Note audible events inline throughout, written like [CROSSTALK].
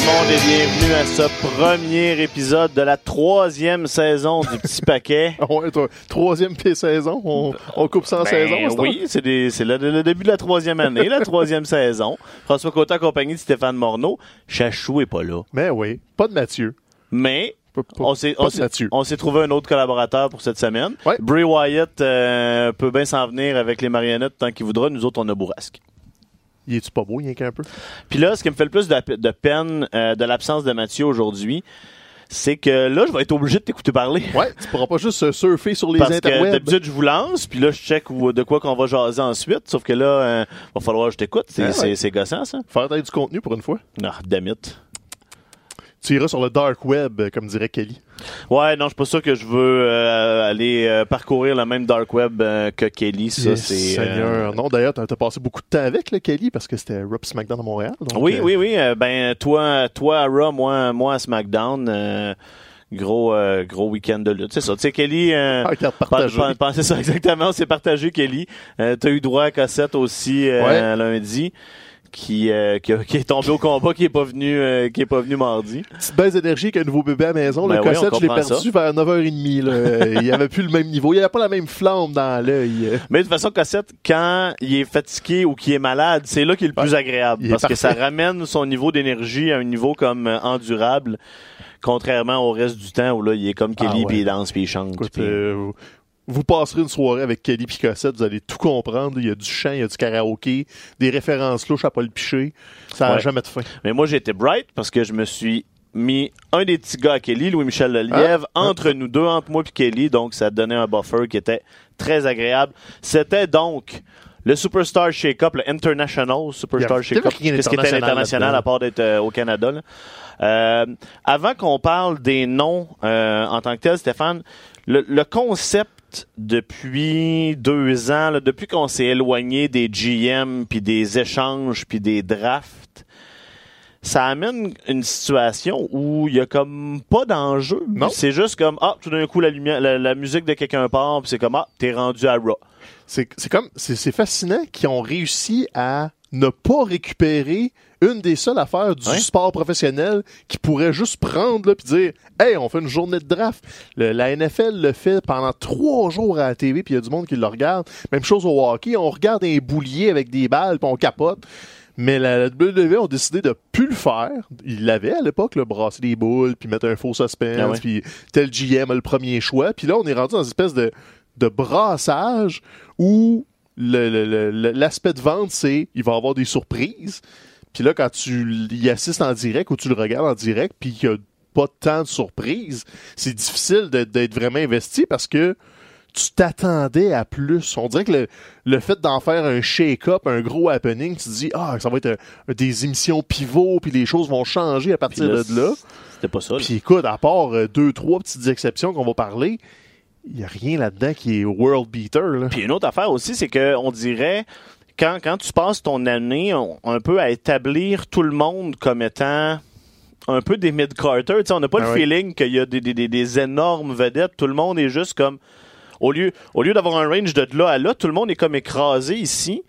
Le monde et bienvenue à ce premier épisode de la troisième saison du Petit Paquet. [LAUGHS] Ouais, toi, troisième saison, on, on coupe ça en Ben saison. oui, c'est le, le début de la troisième année, la troisième [LAUGHS] saison. François Côté accompagné de Stéphane Morneau. Chachou est pas là. Mais oui, pas de Mathieu. Mais on s'est trouvé un autre collaborateur pour cette semaine. Ouais. Bray Wyatt euh, peut bien s'en venir avec les marionnettes tant qu'il voudra. Nous autres, on a Bourrasque. Il est-tu pas beau, rien qu'un peu? Puis là, ce qui me fait le plus de, de peine euh, de l'absence de Mathieu aujourd'hui, c'est que là, je vais être obligé de t'écouter parler. Ouais, tu pourras pas juste euh, surfer sur les Parce interwebs. d'habitude, je vous lance, puis là, je check où- de quoi qu'on va jaser ensuite. Sauf que là, euh, va falloir que je t'écoute. C'est, Ah ouais. gossant, ça. Faire du contenu pour une fois. Non, damit. Tu iras sur le dark web, euh, comme dirait Kelly. Ouais, non, je suis pas sûr que je veux euh, aller euh, parcourir le même dark web euh, que Kelly. Ça, Yes, c'est. euh, Seigneur. Non, d'ailleurs, t'as t'as passé beaucoup de temps avec, le Kelly, parce que c'était Rob SmackDown à Montréal. donc, Oui, euh, oui, oui. euh, ben, toi, toi à Raw, moi, moi à SmackDown. euh, gros, euh, gros week-end de lutte. C'est ça. Tu sais, Kelly. euh, Ah, Pensez ça [LAUGHS] exactement, c'est partagé, Kelly. Euh, T'as eu droit à cassette aussi euh, Ouais. lundi, qui, euh, qui, a- qui est tombé au combat, qui est pas venu, euh, qui est pas venu mardi. Petite baisse d'énergie avec un nouveau bébé à la maison. Ben le oui, cassette, je l'ai perdu vers 9h30. Là. Il avait plus le même niveau. Il avait pas la même flamme dans l'œil. Mais de toute façon, cassette, quand il est fatigué ou qu'il est malade, c'est là qu'il est le plus agréable, il parce que ça ramène son niveau d'énergie à un niveau comme euh, endurable. Contrairement au reste du temps où là, il est comme Kelly, Ah ouais. puis il danse, puis il chante. Écoute, euh, vous passerez une soirée avec Kelly Picossette, vous allez tout comprendre. Il y a du chant, il y a du karaoké, des références louches à Paul Piché. Ça n'a Ouais. jamais de fin. Mais moi, j'étais bright parce que je me suis mis un des petits gars à Kelly, Louis-Michel Lelièvre, Ah. entre nous deux, entre moi et Kelly. Donc, ça donnait un buffer qui était très agréable. C'était donc le Superstar Shake-Up, le International Superstar Shake-Up. Qu'est-ce qui était l'international là-dedans. à part d'être euh, au Canada? là? Euh, avant qu'on parle des noms euh, en tant que tel, Stéphane, le, le concept depuis deux ans, là, depuis qu'on s'est éloigné des GM, puis des échanges, puis des drafts, ça amène une situation où il y a comme pas d'enjeu. C'est juste comme ah tout d'un coup la lumière, la, la musique de quelqu'un part, puis c'est comme ah t'es rendu à Raw. C'est comme c'est c'est fascinant qu'ils ont réussi à ne pas récupérer une des seules affaires du sport professionnel qui pourrait juste prendre là puis dire hey on fait une journée de draft Le- la NFL le fait pendant trois jours à la TV puis il y a du monde qui le regarde même chose au hockey on regarde un boulier avec des balles puis on capote mais la, WWE ont décidé de plus le faire. Ils l'avaient à l'époque, le brasser des boules, puis mettre un faux suspense, Ah ouais. puis tel GM a le premier choix. Puis là, on est rendu dans une espèce de, de brassage où l'aspect de vente, c'est il va y avoir des surprises. Puis là, quand tu y assistes en direct ou tu le regardes en direct, puis qu'il n'y a pas tant de surprises, c'est difficile d'être vraiment investi parce que tu t'attendais à plus. On dirait que le, le fait d'en faire un shake-up, un gros happening, tu te dis, ah, ça va être un- des émissions pivots, puis les choses vont changer à partir là, de là. C'était pas ça. Puis écoute, à part euh, deux, trois petites exceptions qu'on va parler, il n'y a rien là-dedans qui est world beater. Là. Puis une autre affaire aussi, c'est que on dirait quand, quand tu passes ton année on- un peu à établir tout le monde comme étant un peu des mid-carter, on n'a pas Ah le oui. feeling qu'il y a des, des- des- des énormes vedettes. Tout le monde est juste comme au lieu au lieu d'avoir un range de là à là, tout le monde est comme écrasé ici.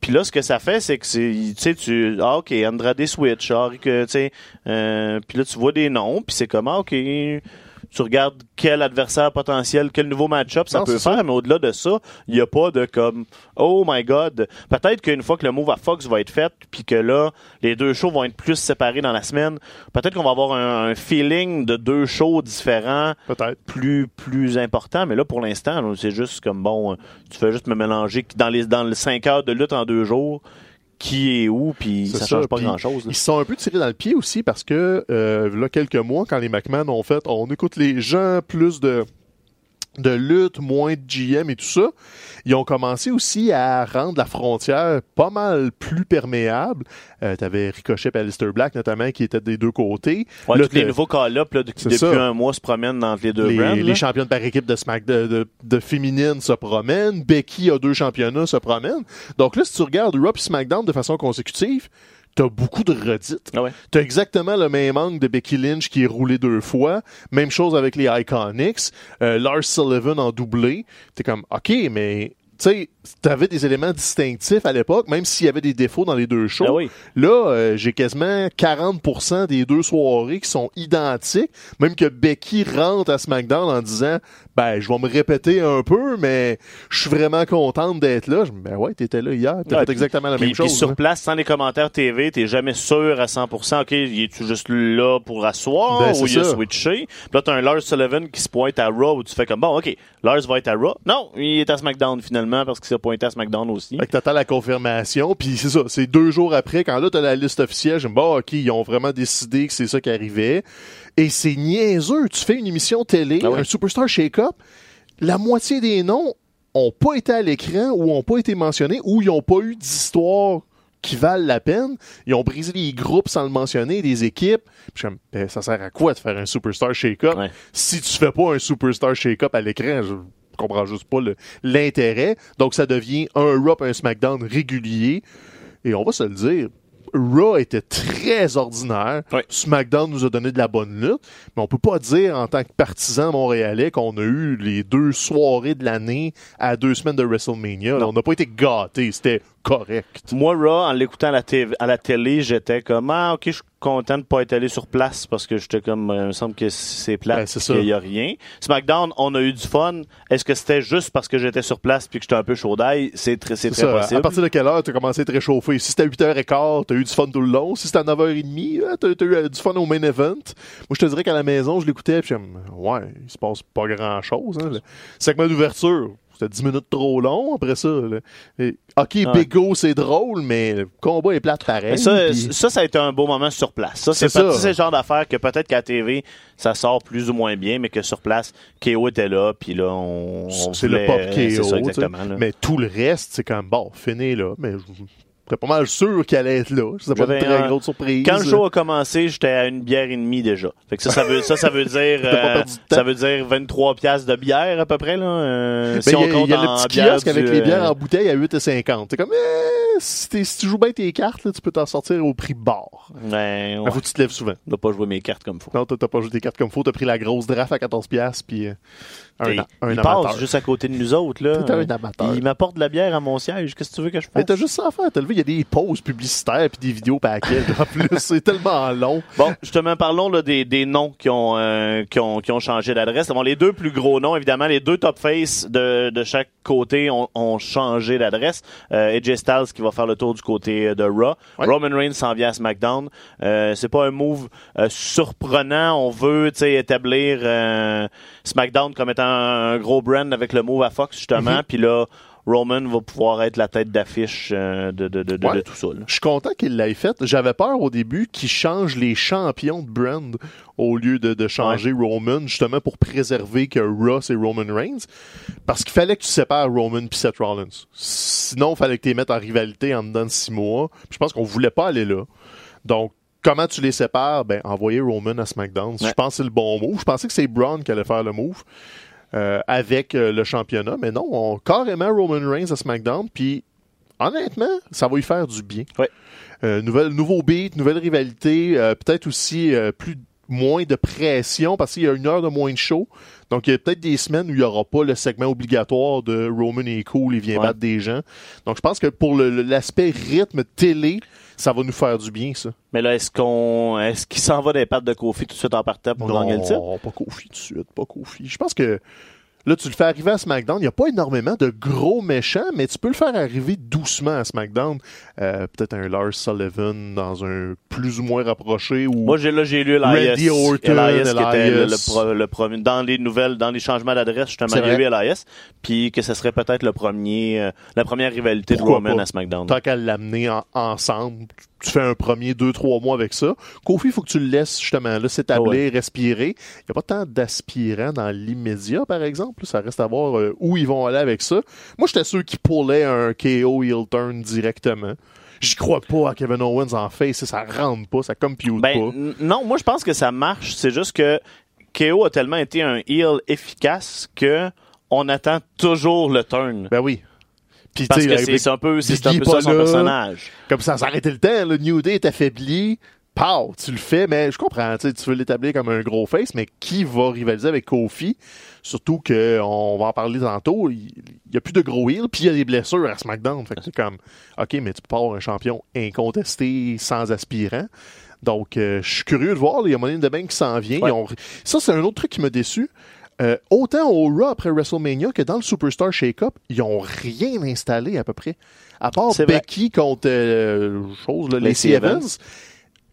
Puis là, ce que ça fait, c'est que c'est, tu sais, tu, ah, ok, Andrade Switch, ah, que, tu sais, euh, puis là, tu vois des noms, puis c'est comme, ah, ok, tu regardes quel adversaire potentiel, quel nouveau match-up ça Non, peut ça. faire, mais au-delà de ça, il n'y a pas de comme Oh my god. Peut-être qu'une fois que le move à Fox va être fait, puis que là, les deux shows vont être plus séparés dans la semaine, peut-être qu'on va avoir un, un feeling de deux shows différents Peut-être. plus plus important mais là pour l'instant c'est juste comme bon tu fais juste me mélanger dans les dans les 5 heures de lutte en deux jours qui est où puis ça, ça, change pas puis grand chose Ils sont un peu tirés dans le pied aussi parce que, euh, là, quelques mois, quand les McMahon ont fait, on écoute les gens, plus de, de lutte, moins de GM et tout ça, ils ont commencé aussi à rendre la frontière pas mal plus perméable. Euh, T'avais Ricochet et Alistair Black, notamment, qui étaient des deux côtés. ouais, Là, tous les nouveaux call-up de- depuis ça. un mois se promènent entre les deux les, brands les championnes par équipe de Smack de, de, de féminine se promènent. Becky a deux championnats, se promènent. Donc là, si tu regardes Raw et SmackDown de façon consécutive, t'as beaucoup de redites. Ah ouais. T'as exactement le même angle de Becky Lynch qui est roulé deux fois. Même chose avec les Iconics. Euh, Lars Sullivan en doublé. T'es comme, OK, mais... Tu sais, t'avais des éléments distinctifs à l'époque, même s'il y avait des défauts dans les deux shows. Ah oui. Là, euh, j'ai quasiment 40% des deux soirées qui sont identiques. Même que Becky rentre à SmackDown en disant Ben, je vais me répéter un peu, mais je suis vraiment contente d'être là. Je me dis, Ben ouais, t'étais là hier. T'as Ouais, fait exactement la Puis, même puis chose. sur hein. place, sans les commentaires TV, t'es jamais sûr à 100%. OK, es-tu juste là pour asseoir Ben, ou il a switché? Puis là, t'as un Lars Sullivan qui se pointe à Raw où tu fais comme, bon, OK, Lars va être à Raw. Non, il est à SmackDown finalement parce qu'il s'est pointé à SmackDown aussi. Fait que t'attends la confirmation, puis c'est ça, c'est deux jours après, quand là t'as la liste officielle, je me dis, bon, ok, ils ont vraiment décidé que c'est ça qui arrivait. Et c'est niaiseux, tu fais une émission télé, Ah ouais. un Superstar Shake-Up, la moitié des noms ont pas été à l'écran ou ont pas été mentionnés ou ils ont pas eu d'histoire qui valent la peine. Ils ont brisé les groupes sans le mentionner, des équipes. Puis ben, ça sert à quoi de faire un Superstar Shake-Up? Ouais. si tu fais pas un Superstar Shake-Up à l'écran? Comprends juste pas l'intérêt. Donc ça devient un Raw et un SmackDown régulier. Et on va se le dire, Raw était très ordinaire. SmackDown nous a donné de la bonne lutte. Mais on peut pas dire en tant que partisan montréalais qu'on a eu les deux soirées de l'année à deux semaines de WrestleMania. On n'a pas été gâtés. C'était correct. Moi, Raw, en l'écoutant à la, TV à la télé, j'étais comme, ah, OK, je suis content de pas être allé sur place parce que j'étais comme, euh, il me semble que c'est plat, Ben, qu'il y a rien. SmackDown, on a eu du fun. Est-ce que c'était juste parce que j'étais sur place puis que j'étais un peu chaud d'ail? C'est très, c'est très ça. possible. À partir de quelle heure tu as commencé à te réchauffer? Si c'était à 8h15, tu as eu du fun tout le long. Si c'était à 9h30, tu as, eu euh, du fun au main event. Moi, je te dirais qu'à la maison, je l'écoutais, puis j'aime, ouais, il se passe pas grand-chose. Hein, le segment d'ouverture, c'était 10 minutes trop long après ça. là. Et, OK, Ouais. Big O, c'est drôle, mais le combat est plate pareil. Ça, ça, ça a été un beau moment sur place. Ça, c'est le genre d'affaire que peut-être qu'à TV, ça sort plus ou moins bien, mais que sur place, KO était là, puis là, on. on c'est le pop KO. Ça, exactement. là. Mais tout le reste, c'est comme, bon, fini là. Mais j'étais pas mal sûr qu'elle allait être là. C'était pas une très un- grosse surprise. Quand le show a commencé, j'étais à une bière et demie déjà. Fait que ça, ça veut, ça, ça veut dire, [LAUGHS] euh, ça veut dire 23 piastres de bière à peu près là. euh, Ben, si y a, on compte y a le en petit bière kiosque avec les bières euh, en bouteille à 8,50. C'est comme, eh, si, tu joues bien tes cartes, là, tu peux t'en sortir au prix bar. Ben, ouais. faut que tu te lèves souvent. Dois pas jouer mes cartes comme faut. Non, t'as t'as pas joué tes cartes comme faut. T'as pris la grosse draft à 14$, piastres, puis euh, un, il amateur. passe juste à côté de nous autres là. T'es un amateur. Il m'apporte de la bière à mon siège. Qu'est-ce que tu veux que je Mais fasse? t'as juste ça à faire. T'as levé, il y a des pauses publicitaires puis des vidéos paquets. En plus, [LAUGHS] c'est tellement long. Bon, justement, parlons là, des, des noms qui ont, euh, qui ont, qui ont changé d'adresse. Bon, les deux plus gros noms, évidemment, les deux top face de, de chaque côté ont, ont changé d'adresse. Euh, AJ Styles qui va faire le tour du côté de Raw. Ouais. Roman Reigns s'en vient à SmackDown. Euh, c'est pas un move euh, surprenant. On veut établir euh, SmackDown comme étant un gros brand avec le move à Fox, justement. Mhm. Puis là, Roman va pouvoir être la tête d'affiche euh, de, de, de, de- Ouais. de tout ça. là. Je suis content qu'il l'ait fait. J'avais peur au début qu'il change les champions de brand au lieu de, changer Roman, justement pour préserver que Raw c'est Roman Reigns. Parce qu'il fallait que tu sépares Roman puis Seth Rollins. Sinon, il fallait que tu les mettes en rivalité en dedans de six mois. Puis je pense qu'on voulait pas aller là. Donc, comment tu les sépares? Ben, envoyer Roman à SmackDown. Ouais. Je pense que c'est le bon move. Je pensais que c'est Braun qui allait faire le move. Euh, avec euh, le championnat, mais non, on, carrément Roman Reigns à SmackDown, puis honnêtement, ça va lui faire du bien. Ouais. Euh, nouvelle, nouveau beat, nouvelle rivalité, euh, peut-être aussi euh, plus moins de pression parce qu'il y a une heure de moins de show. Donc il y a peut-être des semaines où il n'y aura pas le segment obligatoire de Roman est cool, il vient Ouais. battre des gens. Donc je pense que pour l'aspect rythme télé, ça va nous faire du bien, ça. Mais là, est-ce qu'on est-ce qu'il s'en va des pattes de Kofi tout de suite en partant pour gagner le titre? Non, pas Kofi tout de suite, pas Kofi. Je pense que Là, tu le fais arriver à SmackDown. Il n'y a pas énormément de gros méchants, mais tu peux le faire arriver doucement à SmackDown. Euh, Peut-être un Lars Sullivan dans un plus ou moins rapproché. Ou Moi, j'ai là, j'ai lu Elias. Randy Orton, Elias, qui était le, Elias. le pro- le premier. Dans les nouvelles, dans les changements d'adresse, justement, il y a eu Elias. Puis que ce serait peut-être le premier, euh, la première rivalité Pourquoi de Roman pas? à SmackDown. tant qu'à l'amener en- ensemble, tu fais un premier deux, trois mois avec ça. Kofi, il faut que tu le laisses justement là s'établir, Ah ouais. respirer. Il n'y a pas tant d'aspirants dans l'immédiat, par exemple. Ça reste à voir euh, où ils vont aller avec ça. Moi, j'étais sûr qu'ils pullaient un KO heel turn directement. J'y crois pas à Kevin Owens en face. Ça rentre pas, ça compute Ben, pas. non, moi, je pense que ça marche. C'est juste que KO a tellement été un heel efficace que on attend toujours le turn. Ben oui. Puis, Parce que sais, c'est un peu, c'est un peu ça son là. personnage. comme ça s'arrêtait le temps, le New Day est affaibli. Pow, tu le fais, mais je comprends, tu veux l'établir comme un gros face, mais qui va rivaliser avec Kofi? Surtout que, on va en parler tantôt, il n'y a plus de gros heal, puis il y a des blessures à SmackDown. Fait que c'est comme, OK, mais tu peux pas avoir un champion incontesté sans aspirant. Donc, euh, je suis curieux de voir, il y a Money in the Bank qui s'en vient. Ouais. Ils ont- Ça, c'est un autre truc qui m'a déçu. Euh, autant au Raw après WrestleMania que dans le Superstar Shake-Up, ils ont rien installé à peu près. À part. Becky contre euh, chose, là, Lacey Evans. Evans.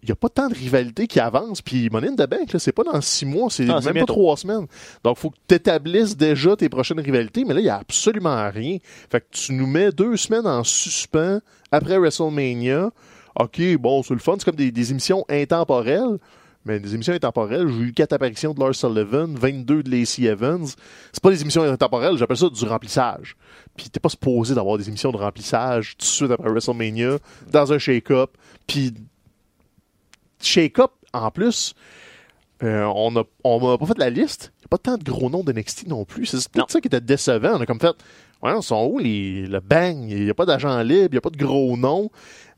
Il n'y a pas tant de rivalité qui avance. Puis Money in the Bank, c'est pas dans six mois, c'est Ah, même pas trois semaines. Donc, faut que tu établisses déjà tes prochaines rivalités, mais là, il n'y a absolument rien. Fait que tu nous mets deux semaines en suspens après WrestleMania. OK, bon, c'est le fun. C'est comme des, des émissions intemporelles. Mais des émissions intemporelles, j'ai eu quatre apparitions de Lars Sullivan, 22 de Lacey Evans. C'est pas des émissions intemporelles, j'appelle ça du remplissage. Puis t'es pas supposé d'avoir des émissions de remplissage tout de suite après WrestleMania, dans un shake-up. Puis shake-up, en plus, euh, on a on m'a pas fait la liste. Il n'y a pas tant de gros noms de NXT non plus. C'est peut-être ça qui était décevant. On a comme fait, ouais, ils sont où les, le bang? Il n'y a pas d'agent libre, il n'y a pas de gros noms.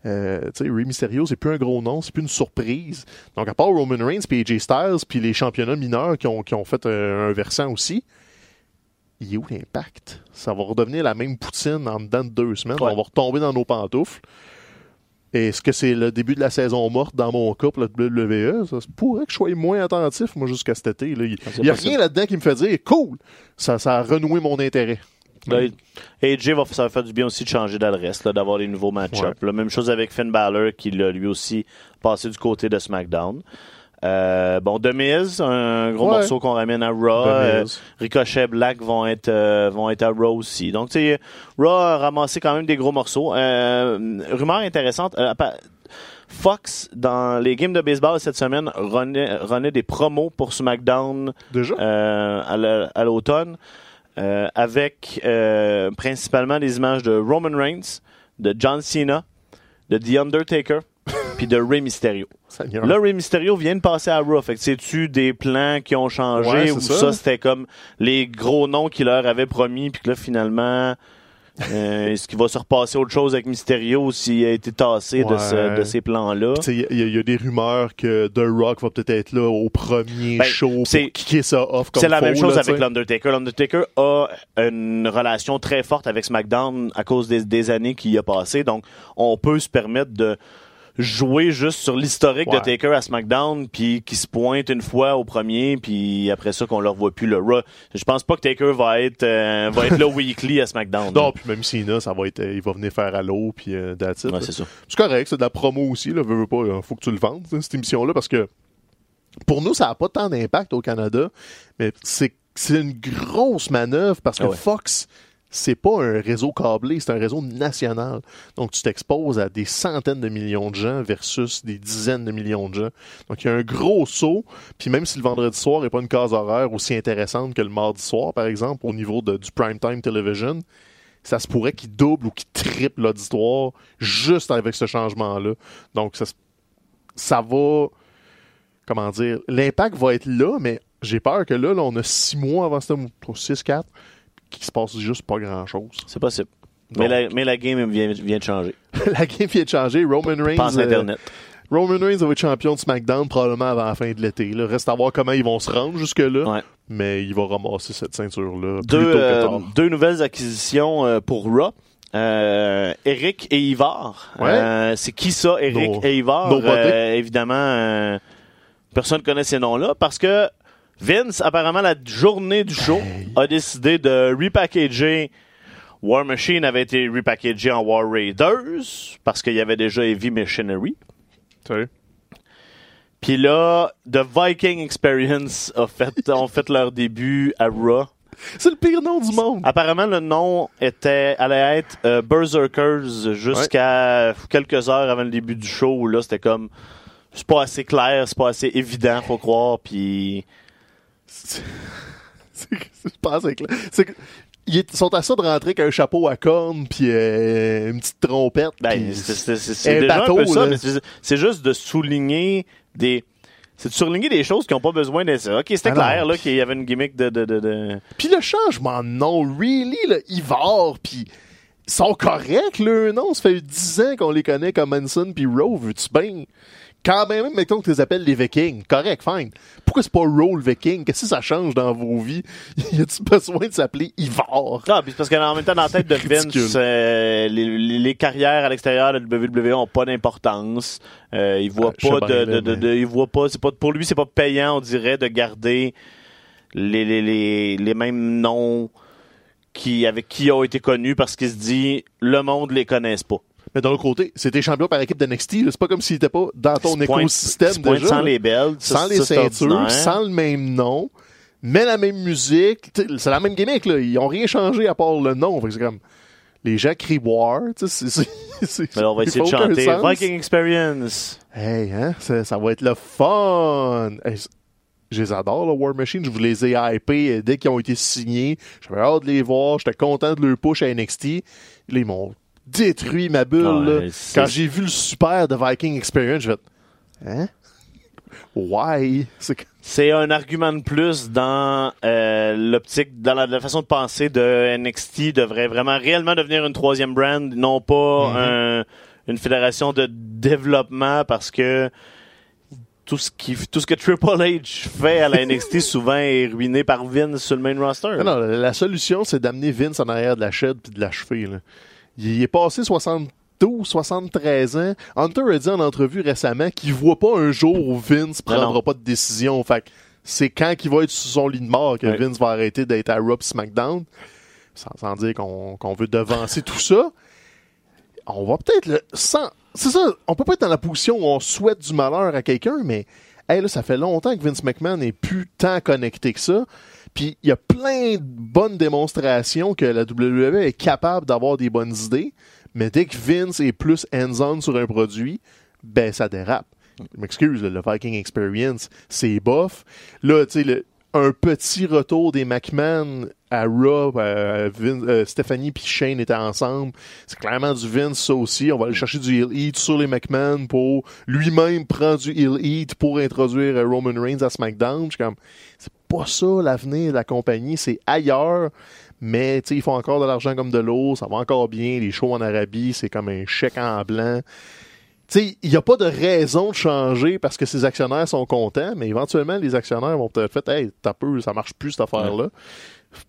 Euh, tu sais, Rey Mysterio, c'est plus un gros nom, c'est plus une surprise. Donc, à part Roman Reigns puis AJ Styles puis les championnats mineurs qui ont, qui ont fait euh, un versant aussi, il est où l'impact? Ça va redevenir la même poutine en dedans de deux semaines. Ouais. On va retomber dans nos pantoufles. Est-ce que c'est le début de la saison morte dans mon cas pour la WWE? Ça pourrait que je sois moins attentif, moi, jusqu'à cet été. là. Il n'y a rien là-dedans qui me fait dire cool! Ça, ça a renoué mon intérêt. Là, AJ va ça va faire du bien aussi de changer d'adresse, d'avoir des nouveaux match-ups. La même chose avec Finn Balor qui l'a lui aussi passé du côté de SmackDown. Euh, bon, Miz, un gros Ouais. morceau qu'on ramène à Raw. Euh. Ricochet Black vont être euh, vont être à Raw aussi. Donc, tu sais, Raw a ramassé quand même des gros morceaux. Rumeur intéressante. Fox, dans les games de baseball cette semaine, runait, runait des promos pour SmackDown Déjà? à la- à l'automne avec euh, principalement des images de Roman Reigns, de John Cena, de The Undertaker, [LAUGHS] puis de Rey Mysterio. Seigneur. Là, Rey Mysterio vient de passer à Raw. Fait que c'est-tu des plans qui ont changé Ouais, ou ça. ça, c'était comme les gros noms qu'il leur avait promis puis que là, finalement, euh, est-ce qu'il va se repasser autre chose avec Mysterio s'il a été tassé de, ce- Ouais. de ces plans-là? Il y, a- il y a des rumeurs que The Rock va peut-être être là au premier Ben, show pour c'est- kicker ça off comme C'est la même chose là, avec l'Undertaker. L'Undertaker a une relation très forte avec SmackDown à cause des, des années qu'il y a passé. Donc, on peut se permettre de jouer juste sur l'historique de. Taker à SmackDown, puis qui se pointe une fois au premier, puis après ça qu'on le revoit plus le Raw. Je pense pas que Taker va être euh, va être là weekly à SmackDown. Non, puis même Cena, ça va être, euh, il va venir faire Halo, puis euh, Ouais, là. c'est ça. C'est correct, c'est de la promo aussi, là, veux, veux pas, là, faut que tu le vendes, hein, cette émission-là, parce que pour nous, ça n'a pas tant d'impact au Canada, mais c'est c'est une grosse manœuvre parce que Ah ouais. Fox, c'est pas un réseau câblé, c'est un réseau national. Donc, tu t'exposes à des centaines de millions de gens versus des dizaines de millions de gens. Donc, il y a un gros saut, puis même si le vendredi soir n'est pas une case horaire aussi intéressante que le mardi soir, par exemple, au niveau de, du primetime television, ça se pourrait qu'il double ou qu'il triple l'auditoire juste avec ce changement-là. Donc, ça, ça va. Comment dire L'impact va être là, mais j'ai peur que là, là, on a six mois avant ce 6-4 qu'il se passe juste pas grand-chose. C'est possible. Donc. Mais la, mais la game vient, vient de changer. [LAUGHS] la game vient de changer. Roman Reigns. Pense euh, Internet. Roman Reigns va être champion de SmackDown probablement avant la fin de l'été. Reste à voir comment ils vont se rendre jusque-là. Ouais. Mais il va ramasser cette ceinture-là plus Deux, tôt que euh, deux nouvelles acquisitions euh, pour Raw. euh, Eric et Ivar. Ouais. C'est qui ça, Eric et Ivar? évidemment, personne ne connaît ces noms-là parce que Vince, apparemment, la journée du show, a décidé de repackager War Machine avait été repackagé en War Raiders parce qu'il y avait déjà Heavy Machinery. Sais. Puis là, The Viking Experience a fait, [LAUGHS] ont fait leur début à Raw. C'est le pire nom du monde. Apparemment, le nom était allait être euh, Berserkers jusqu'à quelques heures avant le début du show. Où là, c'était comme c'est pas assez clair, c'est pas assez évident, faut croire. Puis C'est c'est que- Ils sont à ça de rentrer avec un chapeau à cornes puis euh, une petite trompette. ben, c'est- déjà bateau, un peu ça, mais c'est juste de souligner des c'est de souligner des choses qui n'ont pas besoin d'être ça. Ok, c'était Ah clair là qu'il y avait une gimmick de de de, de... Puis le changement de nom, really, là, Ivar, puis ils sont corrects, le nom. Ça fait 10 ans qu'on les connaît comme Manson puis Rowe, veux-tu bien? Quand même, mettons que tu les appelles les Vikings. Correct, fine. Pourquoi c'est pas Rowe le Viking? Qu'est-ce que ça change dans vos vies? [LAUGHS] y a-tu besoin de s'appeler Ivar? Ah, puis parce qu'en même temps, dans la tête de. Vince, euh, les, les- les carrières à l'extérieur de WWE ont pas d'importance. Euh, il voit Ah, pas de, de, là, de- mais- de- il voit pas, c'est pas, pour lui, c'est pas payant, on dirait, de garder les, les, les, les mêmes noms qui, avec qui ont été connus parce qu'il se dit, le monde les connaisse pas. Mais d'un autre côté, c'était champion par équipe de NXT. C'est pas comme s'il était pas dans ton écosystème déjà. sans les ça, sans les ceintures, sans le même nom, mais la même musique. C'est la même gimmick, là. Ils ont rien changé à part le nom. C'est comme. Les gens crient War. c'est- on va [LAUGHS] essayer de chanter sens. Viking Experience. Hey, hein, ça, ça va être le fun. Hey, je les adore, le War Machine. Je vous les ai hypés euh, dès qu'ils ont été signés. J'avais hâte de les voir. J'étais content de leur push à NXT. Là, ils m'ont détruit ma bulle. Là. Quand j'ai vu le super de Viking Experience, je fait Hein? Why? C'est un argument de plus dans euh, l'optique, dans la, la façon de penser de NXT devrait vraiment réellement devenir une troisième brand, non pas un- une fédération de développement parce que tout ce qui, tout ce que Triple H fait à la NXT [LAUGHS] souvent est ruiné par Vince sur le main roster. Non, non, la la solution, c'est d'amener Vince en arrière de la chaîne puis de l'achever. Il est passé 72, 73 ans. Hunter a dit en entrevue récemment qu'il voit pas un jour où Vince non. prendra pas de décision. Fait que c'est quand qu'il va être sur son lit de mort que. Vince va arrêter d'être à Raw SmackDown. Sans, sans dire qu'on veut devancer tout ça. On va peut-être le... Sans, c'est ça, on peut pas être dans la position où on souhaite du malheur à quelqu'un, mais hey, là, ça fait longtemps que Vince McMahon n'est plus tant connecté que ça. Puis il y a plein de bonnes démonstrations que la WWE est capable d'avoir des bonnes idées, mais dès que Vince est plus hands-on sur un produit, ben ça dérape. M'excuse, le Viking Experience, c'est bof. Là, tu sais, un petit retour des McMahon à Raw, euh, Vin- euh, Stephanie puis Shane étaient ensemble. C'est clairement du Vince, ça aussi. On va aller chercher du Heel Heat sur les McMahon pour lui-même prendre du Heel Heat pour introduire euh, Roman Reigns à SmackDown. Je suis comme, pas ça l'avenir de la compagnie, c'est ailleurs. Mais tu sais, ils font encore de l'argent comme de l'eau, ça va encore bien. Les shows en Arabie, c'est comme un chèque en blanc. Tu sais, il n'y a pas de raison de changer parce que ces actionnaires sont contents, mais éventuellement, les actionnaires vont peut-être faire Hey, t'as peu, ça marche plus cette affaire-là.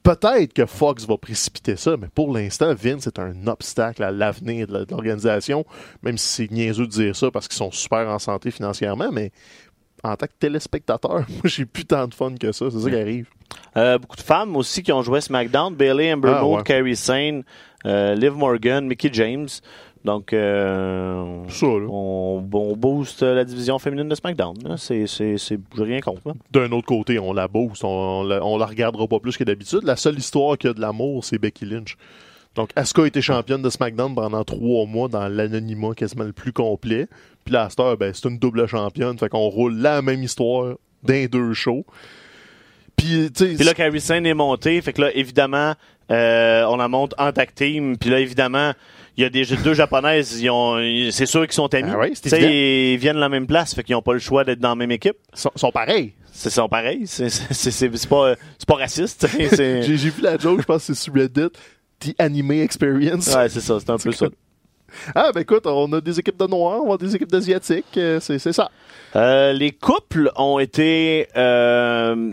Peut-être que Fox va précipiter ça, mais pour l'instant, Vince est un obstacle à l'avenir de la- de l'organisation, même si c'est niaiseux de dire ça parce qu'ils sont super en santé financièrement, mais en tant que téléspectateur, [LAUGHS] moi, j'ai plus tant de fun que ça. C'est ça qui arrive. Euh, beaucoup de femmes aussi qui ont joué à SmackDown. Bailey, Amber Ah, ouais. Kairi Sane, euh, Liv Morgan, Mickey James. Donc, euh, Ça, on, on booste la division féminine de SmackDown. là. C'est, c'est, c'est, j'ai rien contre. D'un autre côté, on la booste, on, on la, on la regardera pas plus que d'habitude. La seule histoire qu'il y a de l'amour, c'est Becky Lynch. Donc, Asuka a été championne de SmackDown pendant trois mois dans l'anonymat quasiment le plus complet. Puis cette heure, ben, c'est une double championne. Fait qu'on roule la même histoire d'un deux shows. Puis, tu sais, Puis là, Kairi Sane est montée. Fait que là, évidemment, euh, on la monte en tag team. Puis là, évidemment, il y a des deux japonaises. Ils ont, ils- c'est sûr qu'ils sont amis. Ah ouais, ils viennent de la même place. Fait qu'ils n'ont pas le choix d'être dans la même équipe. sont, sont pareils. C'est sont pareils. C'est, pas, c'est pas raciste. [LAUGHS] j'ai vu la joke, je pense que c'est sur Reddit. The Anime Experience. Ouais, c'est ça. C'est un peu ça. Ah, ben écoute, on a des équipes de noirs, on a des équipes d'asiatiques. euh, c'est c'est ça. Euh, les couples ont été euh,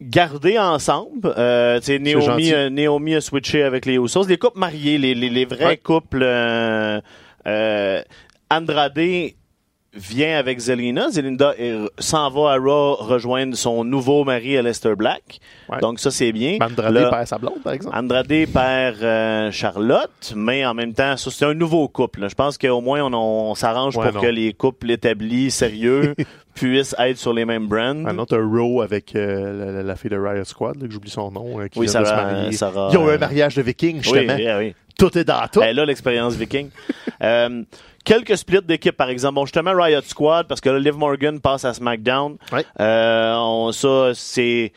gardé ensemble. Euh, Naomi, Naomi a switché avec les Usos. Les couples mariés, les, les, les vrais Ouais. couples. Andrade vient avec Zelina. Est- s'en va à Raw rejoindre son nouveau mari, Aleister Black. Ouais. Donc ça, c'est bien. Andrade Là, perd sa blonde, par exemple. Andrade perd euh, Charlotte, mais en même temps, ça, c'est un nouveau couple. là. Je pense qu'au moins, on, on s'arrange Ouais, pour non. que les couples établis, sérieux, [LAUGHS] puissent être sur les mêmes brands. Un autre Raw avec euh, la, la- fille de Riot Squad, là, que j'oublie son nom, euh, qui Oui, vient de se Sarah- marier. Sarah, Ils ont eu un mariage de vikings, oui, justement. oui, oui. Tout est dans tout. Elle a l'expérience viking. [LAUGHS] Quelques splits d'équipe, par exemple. Bon, justement, Riot Squad, parce que là, Liv Morgan passe à SmackDown. Ouais. Euh, on- ça, c'est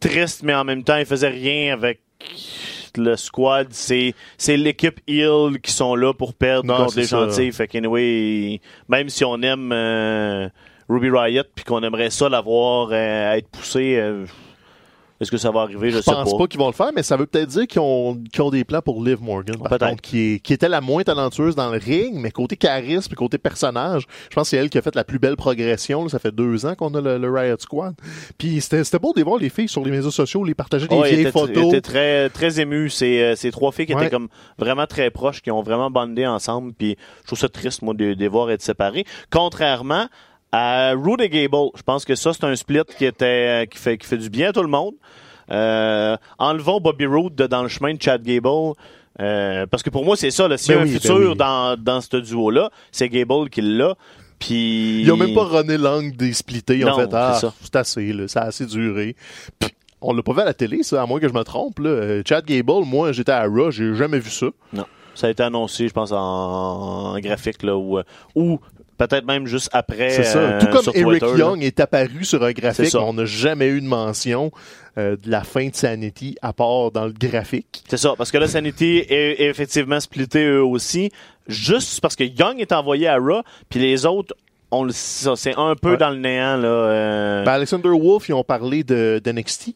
triste, mais en même temps, il faisait rien avec le squad. C'est, c'est l'équipe heel qui sont là pour perdre Non, contre les gentils. Fait qu'anyway, même si on aime euh, Ruby Riot puis qu'on aimerait ça l'avoir euh, être poussé, euh, est-ce que ça va arriver? Je, Je sais pense pas, qu'ils vont le faire, mais ça veut peut-être dire qu'ils ont, qu'ils ont des plans pour Liv Morgan, par contre, qui, est- qui était la moins talentueuse dans le ring, mais côté charisme et côté personnage, je pense que c'est elle qui a fait la plus belle progression. là. Ça fait deux ans qu'on a le, le Riot Squad. Puis c'était, c'était beau de les voir les filles sur les réseaux sociaux, les partager des vieilles était, photos. était très, très ému. C'est euh, ces trois filles qui Ouais. étaient comme vraiment très proches, qui ont vraiment bondé ensemble. Puis je trouve ça triste, moi, de, de les voir être séparés. Contrairement à Rude et Gable, je pense que ça, c'est un split qui était qui fait, qui fait du bien à tout le monde. Euh, enlevons Bobby Roode de- dans le chemin de Chad Gable. euh, parce que pour moi, c'est ça. Là, S'il y a un ben futur oui. dans, dans ce duo-là, c'est Gable qui l'a. Puis... Ils ont même pas runné l'angle des splittés. Non, fait, ah, c'est assez, là, ça a assez duré. Puis, on l'a pas vu à la télé, ça, à moins que je me trompe. Là. Euh, Chad Gable, moi, j'étais à Raw, j'ai jamais vu ça. Non. Ça a été annoncé, je pense, en, en graphique, là, euh, peut-être même juste après. C'est ça. euh, Tout comme Eric Twitter, là. Young est apparu sur un graphique, mais on n'a jamais eu de mention euh, de la fin de Sanity à part dans le graphique. C'est ça, parce que là, Sanity est, est effectivement splitté eux aussi, juste parce que Young est envoyé à Raw, puis les autres, on le ça, c'est un peu Ouais. dans le néant, là. euh, Ben, Alexander Wolf, ils ont parlé de, d'NXT.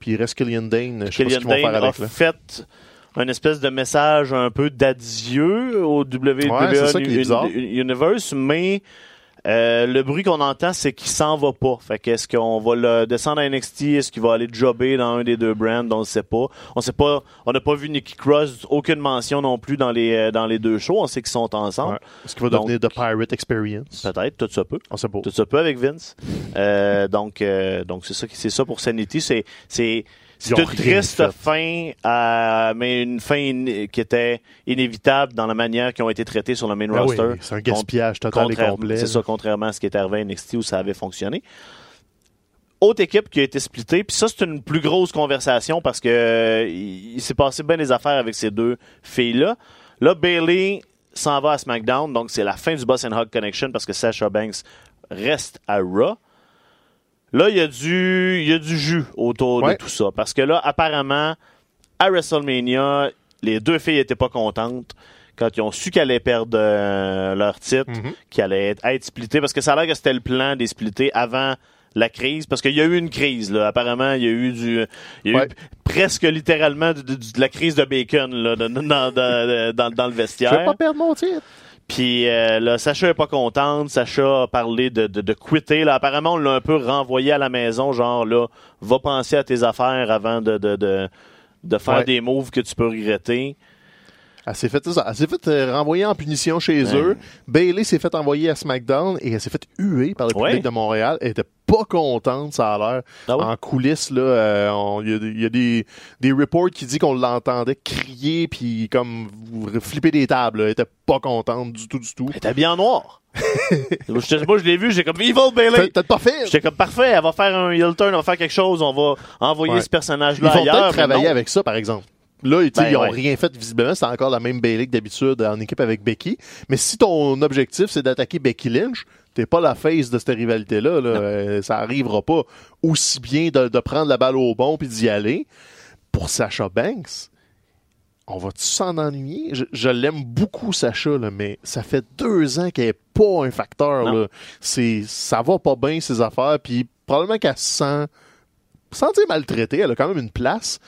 Puis il reste Killian Dane. Je sais pas ce qu'ils vont faire a avec. Là. fait un espèce de message un peu d'adieu au WWE Ouais. Universe, mais euh, le bruit qu'on entend, c'est qu'il s'en va pas. Fait qu'est-ce qu'on va le descendre à NXT? Est-ce qu'il va aller jobber dans un des deux brands? On ne sait pas. On sait pas. On n'a pas vu Nikki Cross, aucune mention non plus dans les, euh, dans les deux shows. On sait qu'ils sont ensemble. Ouais. Est-ce qu'il va Donc- devenir The Pirate Experience? Peut-être, tout ça peut. On sait pas. Tout ça peut avec Vince. Euh, donc, euh, donc c'est ça, qui- c'est ça pour Sanity. C'est, c'est, c'est une triste fin, à- mais une fin in- qui était inévitable dans la manière qu'ils ont été traités sur le main Ben oui, roster. c'est un gaspillage total et complet. C'est ça, contrairement à ce qui est arrivé à NXT où ça avait fonctionné. Autre équipe qui a été splittée, puis ça c'est une plus grosse conversation parce que euh, il, il s'est passé bien des affaires avec ces deux filles-là. Là, Bailey s'en va à SmackDown, donc c'est la fin du Boss and Hug Connection parce que Sasha Banks reste à Raw. Là, il y a du, il y a du jus autour Ouais. de tout ça parce que là, apparemment, à WrestleMania, les deux filles étaient pas contentes quand ils ont su qu'elles allaient perdre euh, leur titre, Mhm. qu'elles allaient être, être splittées, parce que ça a l'air que c'était le plan des splitter avant la crise, parce qu'il y a eu une crise, là. Apparemment, il y a eu du, il y a Ouais. eu presque littéralement de, de- de la crise de bacon, là, dans, le Je vais vestiaire. pas perdre mon titre. Puis euh, là, Sacha est pas contente. Sacha a parlé de, de, de quitter. Là, apparemment, on l'a un peu renvoyé à la maison, genre là, va penser à tes affaires avant de, de, de, de faire Ouais. des moves que tu peux regretter. Elle s'est fait, c'est ça, elle s'est fait euh, renvoyer en punition chez Ouais. eux. Bailey s'est fait envoyer à SmackDown et elle s'est fait huer par le public Ouais. de Montréal. Elle était pas contente, ça a l'air. Ah ouais? En coulisses, là, euh, on- il y a, des- il y a des, des reports qui disent qu'on l'entendait crier puis comme flipper des tables. là. Elle était pas contente du tout, du tout. Elle était bien en noir. [LAUGHS] je sais pas, je l'ai vu, j'ai comme Evil Bailey. Peut- Peut-être pas fait? J'étais comme parfait, elle va faire un heel turn, elle va faire quelque chose, on va envoyer Ouais. ce Ils personnage-là vont ailleurs. peut-être mais travailler non. avec ça, par exemple. Là, Ben, ils ont ouais. rien fait visiblement. C'est encore la même Bailey que d'habitude en équipe avec Becky. Mais si ton objectif, c'est d'attaquer Becky Lynch, t'es pas la face de cette rivalité-là. Là. Euh, ça arrivera pas aussi bien de, de prendre la balle au bon puis d'y aller. Pour Sacha Banks, on va-tu s'en ennuyer? Je, je l'aime beaucoup, Sacha, là, mais ça fait deux ans qu'elle est pas un facteur. Là. C'est, ça va pas bien, ses affaires. Puis probablement qu'elle se sent sentir maltraitée. Elle a quand même une place.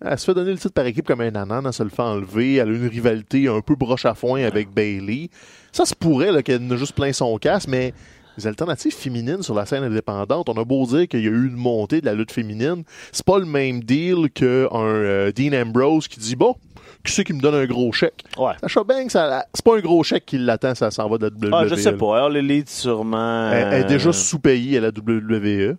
Elle se fait donner le titre par équipe comme un anan, elle se le fait enlever. Elle a une rivalité un peu broche à foin avec Bailey. Ça se pourrait qu'elle ait juste plein son casse, mais les alternatives féminines sur la scène indépendante, on a beau dire qu'il y a eu une montée de la lutte féminine, c'est pas le même deal qu'un euh, Dean Ambrose qui dit bon, qui c'est qui me donne un gros chèque? Ouais. Sacha Banks, c'est pas un gros chèque qui l'attend, ça s'en va de la WWE. Ah, je sais pas. All Elite, sûrement. Elle, elle est déjà euh, sous-payée à la WWE.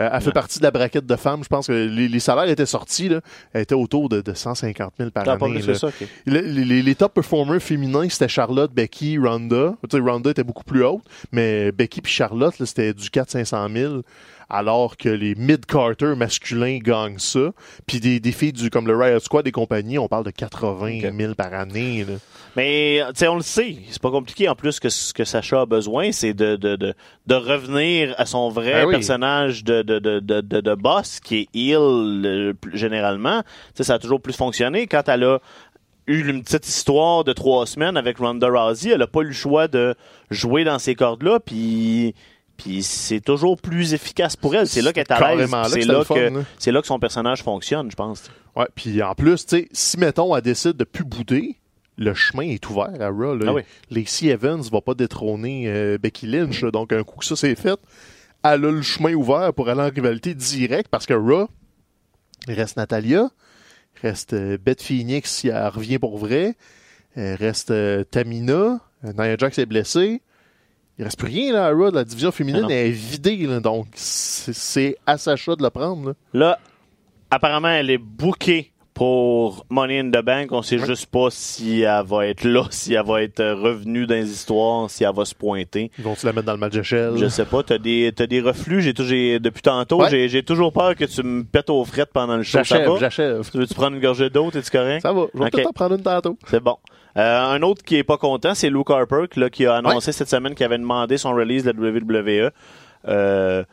Euh, elle fait Ouais. partie de la braquette de femmes. Je pense que les, les salaires étaient sortis. Là. Elle était autour de, de 150 000 par pas année. là. ça. Le- Les, les- les top performers féminins, c'était Charlotte, Becky, Ronda. Tu sais, Ronda était beaucoup plus haute, mais Becky puis Charlotte, là, c'était du 400-500 000, alors que les mid-carter masculins gagnent ça. Puis des, des filles du, comme le Riot Squad et compagnie, on parle de 80 000 par année. Là. Mais, tu sais, on le sait. C'est pas compliqué. En plus, que ce que Sacha a besoin, c'est de, de, de, de revenir à son vrai Ben oui. personnage de, de, de, de, boss, qui est plus- généralement. Tu sais, ça a toujours plus fonctionné. Quand elle a eu une petite histoire de trois semaines avec Ronda Rousey, elle a pas eu le choix de jouer dans ces cordes-là, puis... Puis c'est toujours plus efficace pour elle. C'est là qu'elle est à l'aise. C'est là, que, c'est là que son personnage fonctionne, je pense. Ouais, puis en plus, tu sais, si mettons elle décide de plus bouder, le chemin est ouvert à Raw. Ah oui. Lacey Evans va pas détrôner euh, Becky Lynch, là. donc un coup que ça c'est fait, elle a le chemin ouvert pour aller en rivalité directe parce que Raw, il reste Natalia, reste euh, Beth Phoenix si elle revient pour vrai, il reste euh, Tamina, euh, Nia Jax est blessée. Il reste plus rien là, à Raw. La division féminine Ah est vidée, là, donc c'est à Sacha de le prendre. Là. Là, apparemment, elle est bookée pour Money in the Bank. On sait Ouais. juste pas si elle va être là, [LAUGHS] si elle va être euh, revenue dans les histoires, si elle va se pointer. Ils vont-tu la mettre dans le match d'échelle? Je sais pas, t'as des, t'as des reflux. J'ai, depuis tantôt, Ouais. j'ai, toujours peur que tu me pètes aux frettes pendant le show. J'achève, j'achève. Tu veux-tu prendre une gorgée d'eau? T'es-tu correct? Ça va. Je vais Ok. peut-être en prendre une tantôt. C'est bon. Euh, un autre qui est pas content, c'est Luke Harper, qui, là, qui a annoncé cette semaine qu'il avait demandé son release de la WWE. Euh,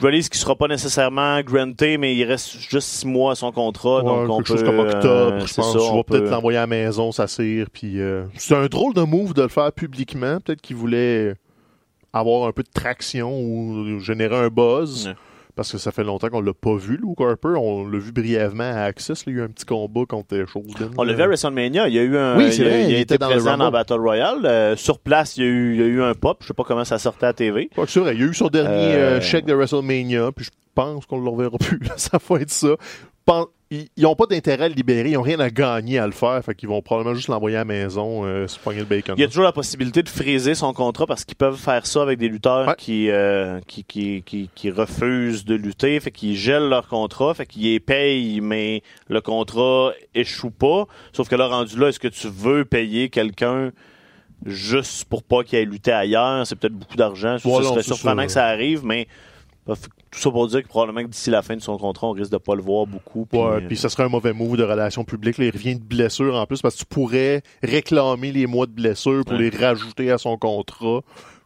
release qui sera pas nécessairement granté, mais il reste juste six mois à son contrat. donc on quelque peut, chose comme octobre, euh, je pense. ça, tu on vas peut-être peut- l'envoyer à la maison, ça cire. Puis euh, c'est un drôle de move de le faire publiquement. Peut-être qu'il voulait avoir un peu de traction ou générer un buzz. Ouais. Parce que ça fait longtemps qu'on l'a pas vu, Luke Harper. On l'a vu brièvement à Access. là. Il y a eu un petit combat contre les choses. On l'a vu à WrestleMania, il y a eu un, Oui, c'est il, vrai, il il été était dans le présent dans Battle Royale. Euh, sur place, il y, a eu, il y a eu un pop. Je sais pas comment ça sortait à TV. Ouais, c'est vrai, il y a eu son dernier Euh, euh, chèque de WrestleMania, puis je pense qu'on ne le reverra plus. [LAUGHS] ça va être ça. Ils n'ont pas d'intérêt à le libérer, ils n'ont rien à gagner à le faire, fait qu'ils vont probablement juste l'envoyer à la maison, euh, se poigner le bacon. Il y a toujours la possibilité de friser son contrat parce qu'ils peuvent faire ça avec des lutteurs Ouais. qui, euh, qui, qui, qui, qui refusent de lutter, fait qu'ils gèlent leur contrat, fait qu'ils les payent, mais le contrat échoue pas. Sauf que là, rendu là, est-ce que tu veux payer quelqu'un juste pour pas qu'il ait lutté ailleurs? C'est peut-être beaucoup d'argent. Ouais, ce serait c'est surprenant que ça arrive, mais tout ça pour dire que probablement que d'ici la fin de son contrat, on risque de pas le voir beaucoup. puis, Ouais, euh, puis ça serait un mauvais move de relations publiques. Là, il revient de blessure en plus parce que tu pourrais réclamer les mois de blessure pour Ouais. les rajouter à son contrat.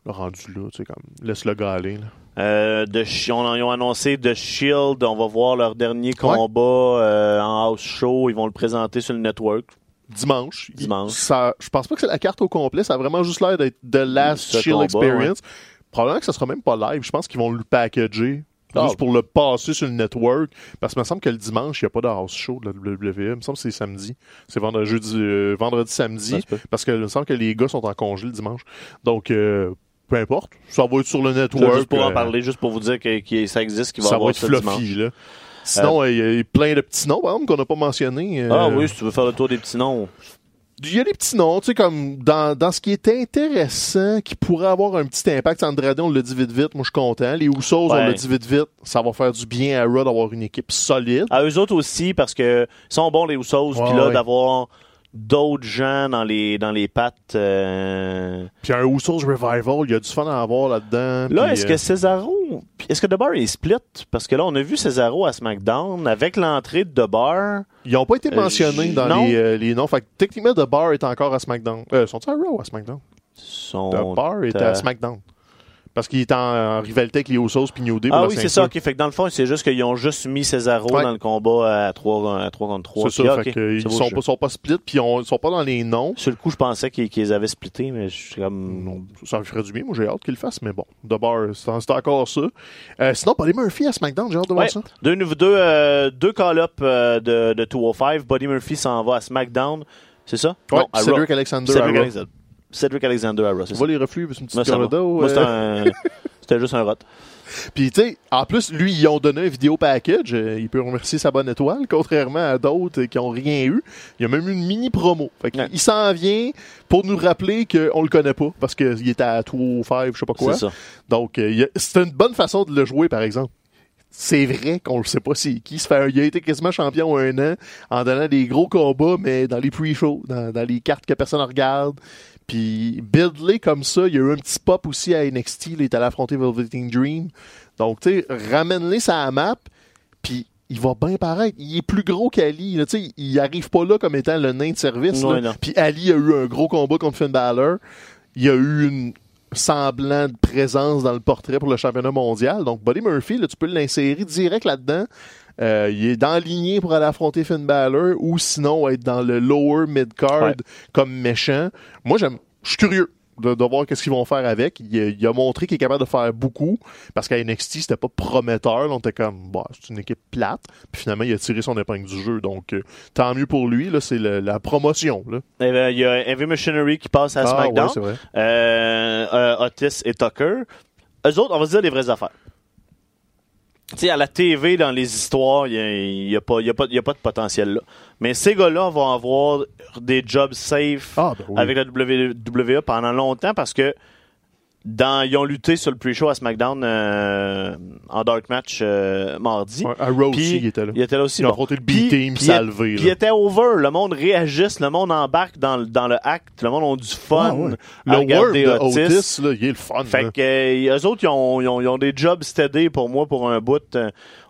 Là, rendu là, tu sais, comme, laisse le gars aller. là. Euh, de on, ils ont annoncé The Shield. On va voir leur dernier combat euh, en house show. Ils vont le présenter sur le network. Dimanche. Il- Dimanche. Ça, je pense pas que c'est la carte au complet. Ça a vraiment juste l'air d'être The Last Ce Shield combat, Experience. Probablement que ça sera même pas live. Je pense qu'ils vont le packager. Ah. Juste pour le passer sur le network. Parce que me semble que le dimanche, il n'y a pas de house show de la WWE. Il me semble que c'est samedi. C'est vendredi, jeudi, euh, vendredi, samedi. Parce que il me semble que les gars sont en congé le dimanche. Donc, euh, peu importe. Ça va être sur le network. juste pour en euh, parler, juste pour vous dire que, que ça existe, qu'il va ça va avoir être fluffy, dimanche. là. Sinon, euh, il y a plein de petits noms, par exemple, qu'on n'a pas mentionnés. euh, Ah oui, si tu veux faire le tour des petits noms. Il y a des petits noms, tu sais, comme dans, dans ce qui est intéressant, qui pourrait avoir un petit impact. Andrade, on l'a dit vite vite, moi je suis content. Les Usos, on l'a dit vite vite. Ça va faire du bien à Raw d'avoir une équipe solide. À eux autres aussi, parce que ils sont bons les Usos, puis là, ouais. d'avoir d'autres gens dans les dans les pattes. euh, Puis un Usos Revival, il y a du fun à avoir là-dedans. Là, puis, est-ce euh, que Cesaro. Est-ce que The Bar est split? Parce que là, on a vu Cesaro à SmackDown avec l'entrée de The Bar. Ils n'ont pas été Euh, mentionnés dans non. les, euh, les noms. Fait que techniquement, The Bar est encore à SmackDown. Euh, sont-ils à Raw à SmackDown? Sont The Bar est euh, à SmackDown. Parce qu'il est en, en rivalité avec les Usos puis New Day pour Ah oui, c'est ça. Ok, fait que dans le fond, c'est juste qu'ils ont juste mis Cesaro Ouais. dans le combat à 3, à 3 contre 3. C'est ça, Puis, fait que ils sont pas, sont pas split, puis ils sont pas dans les noms. Sur le coup, je pensais qu'ils qu'ils avaient splittés, mais je suis comme. Non, ça lui ferait du bien. Moi, j'ai hâte qu'il le fasse, mais bon. Bar, c'est encore ça. Euh, sinon, Buddy Murphy à SmackDown, j'ai hâte de voir Ouais. ça. Deux, nouveaux- deux, euh, deux call-up euh, de, de 205. Buddy Murphy s'en va à SmackDown. C'est ça? À Cedric. Alexander Cedric. Alexander. Cedric Alexander Tu ça. vois les reflux, c'est une petite. Moi, [LAUGHS] c'était euh, juste un rot. Puis, tu sais, en plus, lui, ils ont donné un vidéo package. euh, il peut remercier sa bonne étoile, [LAUGHS] contrairement à d'autres qui ont rien eu. Il y a même eu une mini promo. Fait Ouais. Il s'en vient pour nous rappeler qu'on le connaît pas parce qu'il était à 205, je sais pas quoi. C'est ça. Donc, euh, c'est une bonne façon de le jouer, par exemple. C'est vrai qu'on le sait pas c'est qui. Ça fait un- il a été quasiment champion un an en donnant des gros combats, mais dans les pre-shows, dans, dans les cartes que personne ne regarde. Puis, build comme ça. Il y a eu un petit pop aussi à NXT. Il est allé affronter Velveteen Dream. Donc, tu sais, ramène-les sur la map. Puis, il va bien paraître. Il est plus gros qu'Ali. Tu sais, il arrive pas là comme étant le nain de service. Non. Puis, Ali a eu un gros combat contre Finn Balor. Il y a eu une semblant de présence dans le portrait pour le championnat mondial. Donc, Buddy Murphy, là, tu peux l'insérer direct là-dedans. Euh, il est dans la lignée pour aller affronter Finn Balor ou sinon être dans le lower mid-card Ouais. comme méchant. Moi, j'aime, je suis curieux de, de voir qu'est-ce qu'ils vont faire avec. Il, a- il a montré qu'il est capable de faire beaucoup parce qu'à NXT, c'était pas prometteur. Là, on était comme, bah, c'est une équipe plate. Puis finalement, il a tiré son épingle du jeu. Donc, euh, tant mieux pour lui. Là, c'est le- la promotion. Là. Eh ben, Il y a Heavy Machinery qui passe à Ah, SmackDown. ouais. Euh, euh, Otis et Tucker. Eux autres, on va se dire les vraies affaires. Tu sais, à la TV, dans les histoires, il n'y a, pas- il y a, pas- il y a pas de potentiel là. Mais ces gars-là vont avoir des jobs safe Ah, ben oui. avec la WWE pendant longtemps parce que dans, ils ont lutté sur le pre-show à SmackDown euh, en Dark Match euh, mardi. Ouais, à Raw aussi, il était là. Il était là aussi. Ils ont bon. le B-Team, ça Puis il était over. Le monde réagisse, le monde embarque dans, le- dans le acte, le monde a du fun ouais. à Le regarder de Otis. Otis, là, il est le fun. Fait là. que euh, eux autres, ils ont, ils ont- ils ont des jobs steady pour moi pour un bout.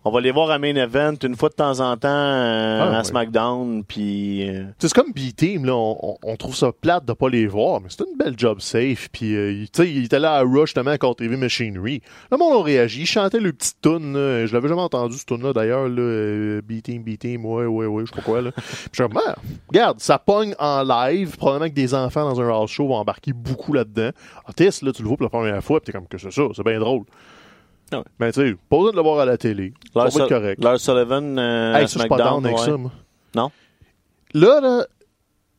On va les voir à main event une fois de temps en temps euh, Ah, à. SmackDown. Puis euh, C'est comme B-Team, là, on, on- trouve ça plate de pas les voir, mais c'est une belle job safe. Puis, euh, il- tu sais, il était là à Rush, justement, contre Heavy Machinery. Le monde a réagi, il chantait le petit tune, là. Je l'avais jamais entendu, ce tune-là, d'ailleurs, là. euh, B-Team, B-Team, ouais, ouais, ouais, je sais pas quoi, là. Puis, je suis comme, Ah, regarde, ça pogne en live. Probablement que des enfants dans un house show vont embarquer beaucoup là-dedans. Otis, là, tu le vois pour la première fois, puis t'es comme, que c'est ça, c'est bien drôle. Ben, tu sais, pas de le voir à la télé. Ça va Lars, être Sul- correct. Lars Sullivan euh, Hey, ça, je suis pas avec ouais. ça, moi. Non? Là, là,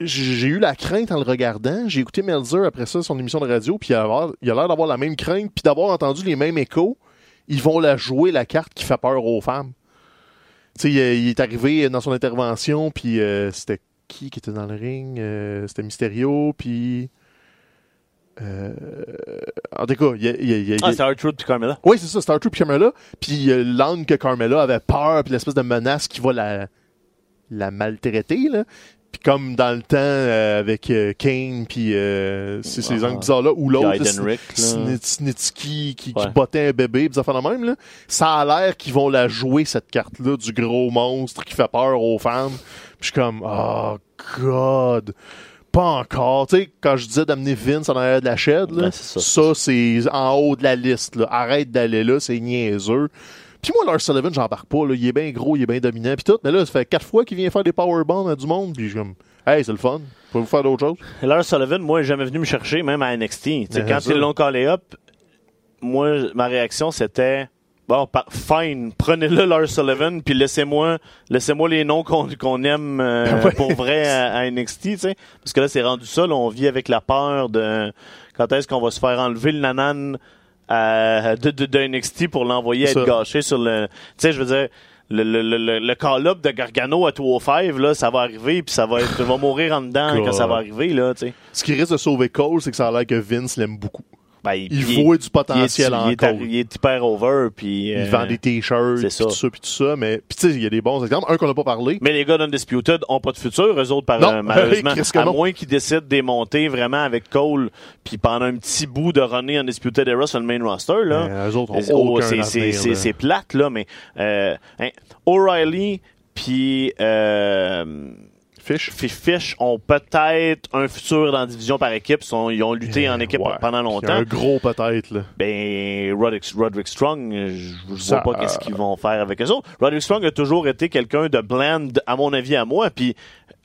j'ai eu la crainte en le regardant. J'ai écouté Melzer après ça, son émission de radio, puis il a l'air d'avoir la même crainte, puis d'avoir entendu les mêmes échos. Ils vont la jouer, la carte qui fait peur aux femmes. Tu sais, il, il est arrivé dans son intervention, puis euh, c'était qui qui était dans le ring? Euh, c'était Mysterio, puis... Euh, en tout cas, il y a... y a- y a- Ah, c'est R-Truth puis Carmella. oui, c'est ça, Star Trek Carmella. Puis euh, l'angle que Carmella avait peur, puis l'espèce de menace qui va la, la maltraiter, là. Puis comme dans le temps euh, avec euh, Kane, puis euh, c'est ces Ah. angles bizarres-là, ou l'autre, Puis Snitsky qui, qui Ouais. bottait un bébé, pis ça fait de même, là. Ça a l'air qu'ils vont la jouer, cette carte-là, du gros monstre qui fait peur aux femmes. Puis je suis comme, oh, God! Pas encore. Tu sais, quand je disais d'amener Vince en arrière de la shed, là, Ben, ça. ça, c'est en haut de la liste. Là. Arrête d'aller là, c'est niaiseux. Puis moi, Lars Sullivan, j'embarque pas. Là. Il est bien gros, il est bien dominant. Puis tout. Mais là, ça fait quatre fois qu'il vient faire des powerbombs à du monde. Puis je suis comme, hey, c'est le fun. Pouvez-vous faire d'autres choses? [LAUGHS] Lars Sullivan, moi, il est jamais venu me chercher, même à NXT. Tu sais, Ben, quand ils l'ont callé up, moi, ma réaction, c'était bon, par- fine, prenez-le, Lars Sullivan, puis laissez-moi laissez-moi les noms qu'on qu'on aime euh, [LAUGHS] ouais. pour vrai à, à NXT, tu sais. Parce que là, c'est rendu ça, là, on vit avec la peur de quand est-ce qu'on va se faire enlever le nanan à- de, de, de NXT pour l'envoyer être gâché sur le. Tu sais, je veux dire. Le, le, le, le- le call-up de Gargano à 205, là, ça va arriver, puis ça va être, va mourir en dedans [LAUGHS] quand ça va arriver, là, tu sais. Ce qui risque de sauver Cole, c'est que ça a l'air que Vince l'aime beaucoup. Ben, Il il, voit du il est, potentiel il en est, Cole. il est hyper over, puis... Il euh, vend des t-shirts, puis tout ça, puis tout ça. Mais, puis tu sais, il y a des bons exemples. Un qu'on n'a pas parlé. Mais les gars d'Undisputed ont pas de futur, eux autres, par, Non, euh, [LAUGHS] malheureusement. À moins qu'ils décident de démonter vraiment avec Cole, puis pendant un petit bout de runner Undisputed Era sur le main roster, là. Mais eux autres oh, c'est- plate, là, mais euh, hein, O'Reilly puis euh, Fish. Fish ont peut-être un futur dans la division par équipe. Sont- ils ont lutté en équipe Ouais. pendant longtemps. Un gros peut-être, là. Ben, Roderick, Roderick Strong, euh, je vois Ça, pas qu'est-ce euh, qu'ils vont faire avec eux autres. Roderick Strong a toujours été quelqu'un de bland, à mon avis, à moi. Puis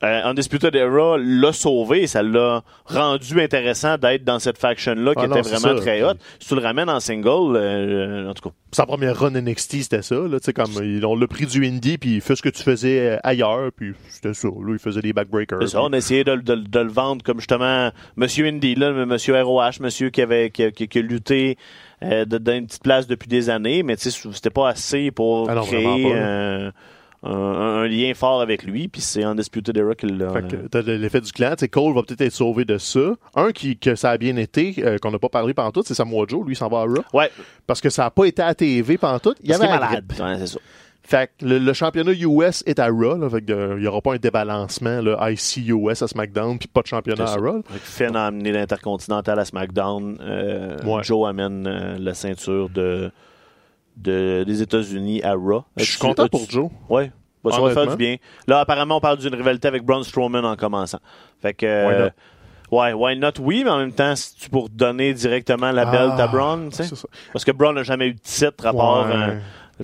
euh, Undisputed Era l'a sauvé, ça l'a rendu intéressant d'être dans cette faction-là qui Ah était non, vraiment très hot. Si tu le ramènes en single, euh, en tout cas, Sa première run NXT, c'était ça. Là, comme, ils ont le prix du indie, puis fais ce que tu faisais euh, ailleurs, puis c'était ça. Là, il faisait des backbreakers. c'est ça, puis- on a essayé de, de- de le vendre comme justement Monsieur Indy, là, Monsieur ROH, Monsieur qui avait qui, a- qui- qui a lutté euh, dans une petite place depuis des années, mais c'était pas assez pour Ah non, créer euh, un, lien fort avec lui, puis c'est Undisputed Era qui l'a. Fait que t'as l'effet du clan. Sais, Cole va peut-être être sauvé de ça. Un qui que ça a bien été, euh, qu'on n'a pas parlé pendant tout, c'est Samoa Joe. Lui, il s'en va à Raw. Ouais, Parce que ça n'a pas été à TV pendant tout. Il y avait est malade. Ouais, c'est ça. Fait que le, le championnat US est à Raw. Là, fait euh, il n'y aura pas un débalancement là, IC-US à SmackDown, puis pas de championnat C'est à. Raw. Finn a amené l'Intercontinental à SmackDown. Euh, Ouais. Joe amène euh, la ceinture de, de- des États-Unis à Raw. Je suis content pour Joe. Ouais. Bah, ça va faire du bien. Là, apparemment, on parle d'une rivalité avec Braun Strowman en commençant. Fait que. euh, ouais, why not? Oui, mais en même temps, si tu pour donner directement la belt Ah, à Braun, tu sais. Parce que Braun n'a jamais eu de titre à part Ouais. euh,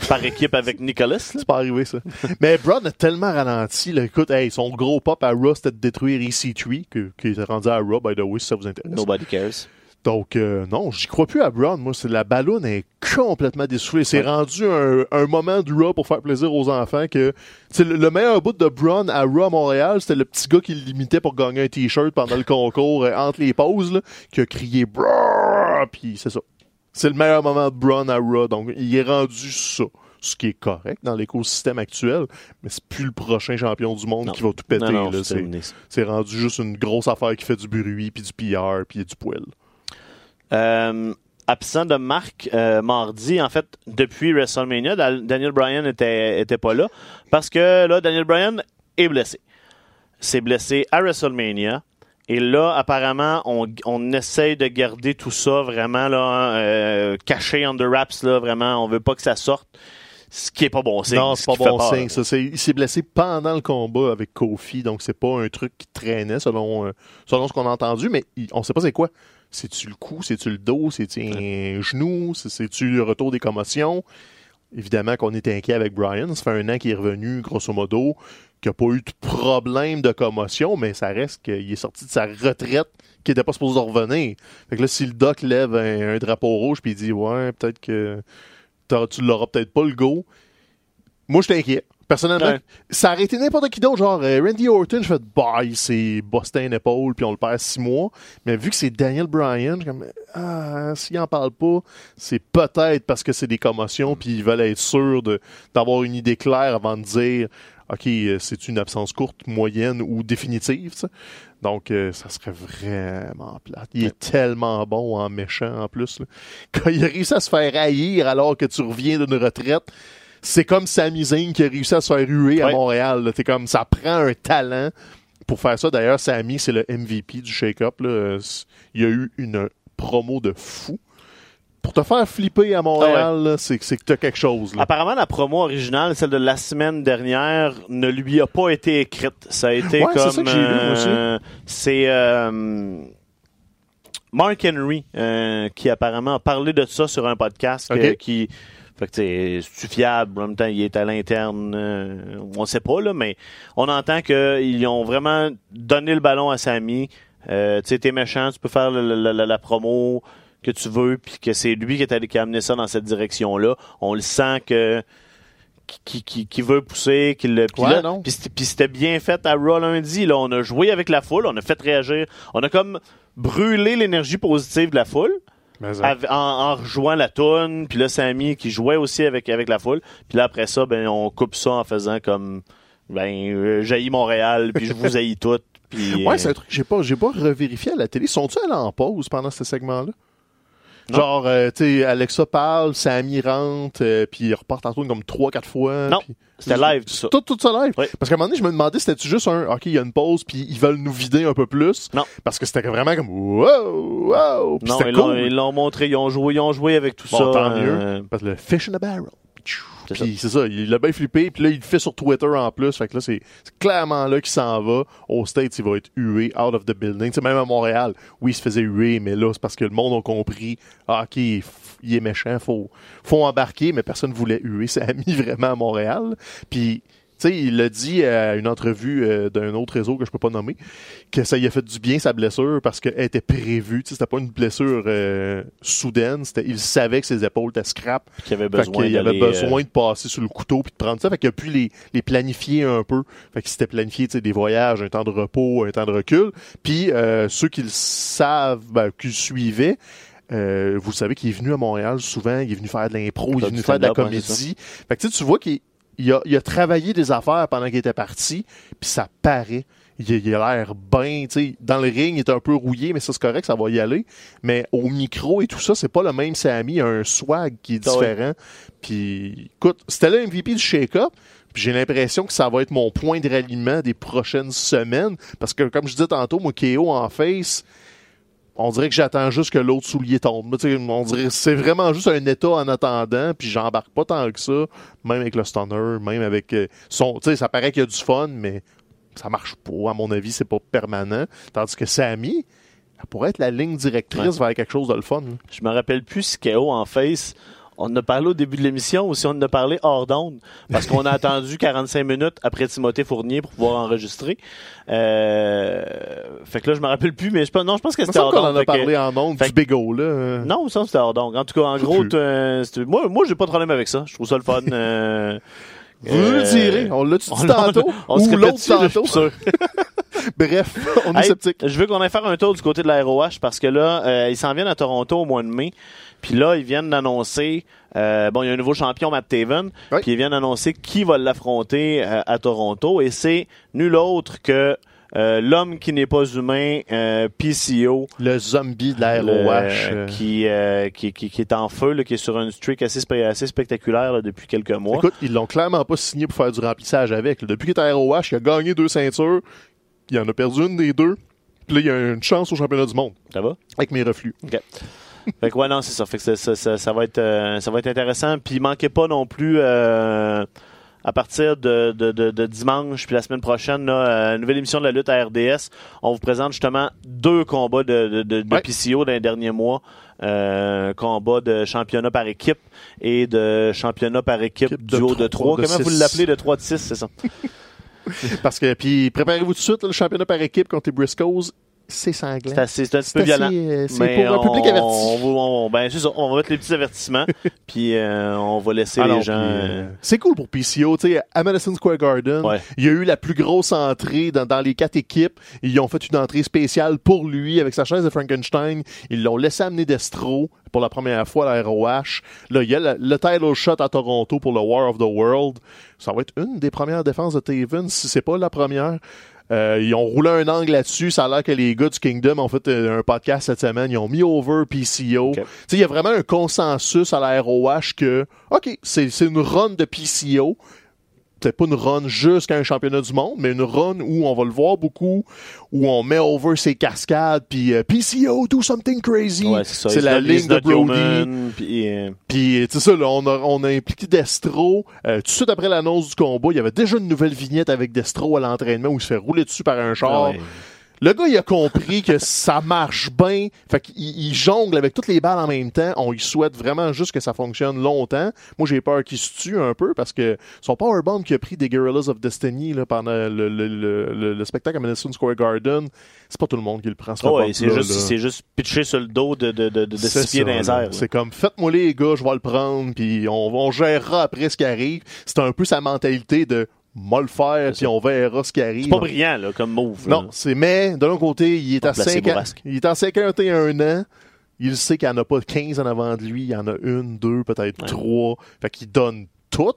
par équipe avec Nicholas. [LAUGHS] C'est pas arrivé, ça. Mais Braun a tellement ralenti. Là. Écoute, hey, son gros pop à Raw, c'était de détruire EC3, que- qui est rendu à Raw, by the way, si ça vous intéresse. Nobody cares. Donc, euh, non, j'y crois plus à Braun. Moi, c'est la ballonne est complètement dessoufflée. C'est Ouais. rendu un, un moment du Raw pour faire plaisir aux enfants que c'est le, le meilleur bout de Braun à Raw à Montréal, c'était le petit gars qui l'imitait pour gagner un t-shirt pendant le concours euh, entre les pauses, là, qui a crié Braun, puis c'est ça. C'est le meilleur moment de Braun à Raw. Donc, il est rendu ça. Ce qui est correct dans l'écosystème actuel, mais c'est plus le prochain champion du monde Non. qui va tout péter. C'est rendu juste une grosse affaire qui fait du bruit, puis du PR, puis du poil. Euh, absent de Marc euh, mardi, en fait, depuis WrestleMania, Daniel Bryan était, était pas là parce que là, Daniel Bryan est blessé. C'est blessé à WrestleMania. Et là, apparemment, on, on essaye de garder tout ça vraiment là, euh, caché under wraps. Là, vraiment, on veut pas que ça sorte. Ce qui est pas bon signe. Non, ce c'est pas qui fait bon peur. signe. Ça, c'est- il s'est blessé pendant le combat avec Kofi, donc c'est pas un truc qui traînait selon, euh, selon ce qu'on a entendu, mais il- on sait pas c'est quoi. C'est-tu le cou, c'est-tu le dos, c'est-tu un genou, C'est- c'est-tu le retour des commotions? Évidemment qu'on est inquiet avec Brian. Ça fait un an qu'il est revenu, grosso modo, qu'il n'a pas eu de problème de commotion, mais ça reste qu'il est sorti de sa retraite, qu'il n'était pas supposé revenir. Fait que là, si le doc lève un, drapeau rouge puis il dit Ouais, peut-être que tu l'auras peut-être pas le go. Moi, je inquiet. Personnellement, Ouais. ça aurait été n'importe qui d'autre, genre euh, Randy Orton, je fais s'est busté une épaule, puis on le perd six mois. Mais vu que c'est Daniel Bryan, je suis comme ah, s'il en parle pas, c'est peut-être parce que c'est des commotions, puis ils veulent être sûrs de, d'avoir une idée claire avant de dire OK, euh, c'est une absence courte, moyenne ou définitive. Donc, euh, ça serait vraiment plate. Il est tellement bon en méchant en plus. là. [LAUGHS] Quand il réussi à se faire haïr alors que tu reviens d'une retraite, c'est comme Sami Zayn qui a réussi à se faire huer à. Montréal. T'es comme ça prend un talent pour faire ça. D'ailleurs, Sami, c'est le MVP du shake-up. Euh, Il y a eu une promo de fou. Pour te faire flipper à Montréal, là, c'est c'est que t'as quelque chose. Là. Apparemment, la promo originale, celle de la semaine dernière, ne lui a pas été écrite. Ça a été Ouais, comme. ça que j'ai lu, moi aussi. euh, c'est euh, Mark Henry euh, qui apparemment a parlé de ça sur un podcast. Ok. qui, fait que c'est fiable? En même temps, il est à l'interne. euh, on sait pas là, mais on entend qu'ils ont vraiment donné le ballon à Samy. Euh, tu sais, t'es méchant, tu peux faire la, la promo que tu veux, puis que c'est lui qui, est allé, qui a amené ça dans cette direction-là. On le sent que qui, qui, qui veut pousser, qu'il le puis Ouais, puis c'était- bien fait à Raw lundi. Là, on a joué avec la foule, on a fait réagir, on a comme brûlé l'énergie positive de la foule en, en rejoignant la toune, puis là Samy qui jouait aussi avec avec la foule, puis là après ça ben on coupe ça en faisant comme ben euh, Montréal, puis je vous haïs toutes, puis Ouais, euh, c'est un truc que j'ai pas, j'ai pas revérifié à la télé. Sont-ils allés en pause pendant ce segment-là? Non. Genre, euh, tu sais, Alexa parle, Sammy rentre, euh, puis il repart en tourne comme 3-4 fois. Non. c'était live tout ça. Tout, tout ça live. Oui. Parce qu'à un moment donné, je me demandais, c'était juste un, OK, il y a une pause, puis ils veulent nous vider un peu plus? Non. Parce que c'était vraiment comme, wow, wow. Puis Non, ils l'ont cool. ils l'ont montré, ils ont joué, ils ont joué avec tout Bon, ça. tant euh, mieux. Parce que le fish in the barrel. Puis c'est ça, il a bien flippé, puis là, il le fait sur Twitter en plus. Fait que là, c'est clairement là qu'il s'en va. Au States, il va être hué out of the building. Tu sais, même à Montréal, oui, il se faisait huer, mais là, c'est parce que le monde a compris, ah, OK, il est méchant, faut, faut embarquer, mais personne voulait huer. Ça a mis vraiment à Montréal. Puis sais, il l'a dit à une entrevue euh, d'un autre réseau que je peux pas nommer, que ça lui a fait du bien sa blessure parce qu'elle était prévue. Tu sais, c'était pas une blessure euh, soudaine. C'était, il savait que ses épaules étaient scrap. Qui avait Fait besoin qu'il avait d'aller, euh, besoin de passer sur le couteau puis de prendre ça. Fait qu'il a pu les, les planifier un peu. Fait qu'il s'était planifié tu sais, des voyages, un temps de repos, un temps de recul. Puis euh, ceux qui le savent, ben, qui le suivaient, euh, vous savez qu'il est venu à Montréal souvent, il est venu faire de l'impro, il est venu faire de la comédie. fait que tu sais, tu vois qu'il il a, il a travaillé des affaires pendant qu'il était parti, puis ça paraît. Il, a- il a l'air bien, tu sais, dans le ring, il est un peu rouillé, mais ça c'est correct, ça va y aller. Mais au micro et tout ça, c'est pas le même Sammy, il a un swag qui est Ah différent. Puis, écoute, c'était le MVP du shake-up. Puis j'ai l'impression que ça va être mon point de ralliement des prochaines semaines. Parce que, comme je disais tantôt, moi, KO en face, on dirait que j'attends juste que l'autre soulier tombe. On dirait que c'est vraiment juste un état en attendant, puis j'embarque pas tant que ça, même avec le stunner, même avec euh, son... Tu sais, ça paraît qu'il y a du fun, mais ça marche pas. À mon avis, c'est pas permanent. Tandis que Sammy, elle pourrait être la ligne directrice vers quelque chose de le fun. là. Je me rappelle plus si KO en face. On en a parlé au début de l'émission ou si on en a parlé hors d'onde? Parce qu'on a attendu [LAUGHS] 45 minutes après Timothée Fournier pour pouvoir enregistrer. Euh, fait que là, je me rappelle plus, mais je pense, non, je pense que c'était hors en d'onde. a fait que- parlé en ondes fait du que- Big O, là. Non, ça c'était hors d'onde. En tout cas, en gros, moi, moi, j'ai pas de problème avec ça. Je trouve ça le fun. euh, [LAUGHS] Vous le euh, direz. On l'a-tu on dit tantôt? on se ou l'autre tantôt? sûr. [LAUGHS] Bref, on est Hey, sceptique. Je veux qu'on aille faire un tour du côté de la ROH parce que là, euh, ils s'en viennent à Toronto au mois de mai. Puis là, ils viennent d'annoncer, euh, bon, il y a un nouveau champion, Matt Taven, Oui. puis ils viennent d'annoncer qui va l'affronter euh, à Toronto. Et c'est nul autre que euh, l'homme qui n'est pas humain, euh, PCO, Le zombie de la ROH. euh, qui, qui, qui, qui est en feu, là, qui est sur un streak assez, spectaculaire là, depuis quelques mois. Écoute, ils l'ont clairement pas signé pour faire du remplissage avec. Depuis qu'il est à ROH, il a gagné deux ceintures. Il en a perdu une des deux. Puis là, il y a une chance au championnat du monde Ça va? avec mes reflux. Fait que ouais, non, c'est ça. Fait que ça, ça, ça- ça va être, euh, ça va être intéressant. Puis manquez pas non plus euh, à partir de, de, de, de dimanche puis la semaine prochaine, là, euh, nouvelle émission de la lutte à RDS. On vous présente justement deux combats de, Ouais. PCO dans les derniers mois. Combat de championnat par équipe et de championnat par équipe duo de trois, 3. de Comment vous six. l'appelez de 3 de 6, c'est ça? [LAUGHS] Parce que, puis préparez-vous tout de suite, là, le championnat par équipe contre les Briscoes, c'est sanglant. C'est assez- un petit peu C'est violent. euh, C'est Mais pour un public on- averti. On, on- ben, ça. On va mettre les petits avertissements, [LAUGHS] puis euh, on va laisser Ah les non, gens. euh, c'est cool pour PCO. Tu sais, à Madison Square Garden, Ouais. il y a eu la plus grosse entrée dans, dans les quatre équipes. Ils ont fait une entrée spéciale pour lui avec sa chaise de Frankenstein. Ils l'ont laissé amener Destro pour la première fois à la ROH. Là, il y a le, le title shot à Toronto pour le War of the World. Ça va être une des premières défenses de Taven, si c'est pas la première. Euh, ils ont roulé un angle là-dessus. Ça a l'air que les gars du Kingdom ont fait euh, un podcast cette semaine. Ils ont mis over PCO. Ok. Tu sais, il y a vraiment un consensus à la ROH que, OK, c'est c'est une run de PCO. C'est pas une run jusqu'à un championnat du monde, mais une run où on va le voir beaucoup, où on met over ses cascades, puis euh, PCO, do something crazy. Ouais, c'est ça. la ligne de Brody. puis, euh, Puis, tu sais ça, là, on a, on a impliqué Destro. Euh, tout de suite après l'annonce du combat, il y avait déjà une nouvelle vignette avec Destro à l'entraînement où il se fait rouler dessus par un char. ah ouais. Le gars, il a compris que ça marche bien. Fait qu'il il jongle avec toutes les balles en même temps. On lui souhaite vraiment juste que ça fonctionne longtemps. Moi, j'ai peur qu'il se tue un peu parce que son powerbomb qui a pris des Guerrillas of Destiny là, pendant le, le, le, le- le spectacle à Madison Square Garden, c'est pas tout le monde qui le prend. ce Ah ouais, c'est juste, c'est juste pitché sur le dos de, de, de, de, six pieds dans les airs. C'est comme, faites-moi les gars, je vais le prendre, puis on, on gérera après ce qui arrive. C'est un peu sa mentalité de, moi le faire, puis on verra ce qui arrive. C'est pas brillant, là, comme move. Non, c'est mais de l'autre côté, il est à placé 5 bourrasque. il est à 51 ans. Il sait qu'il n'y en a pas 15 en avant de lui, il y en a une, deux, peut-être Ouais. trois. Fait qu'il donne tout.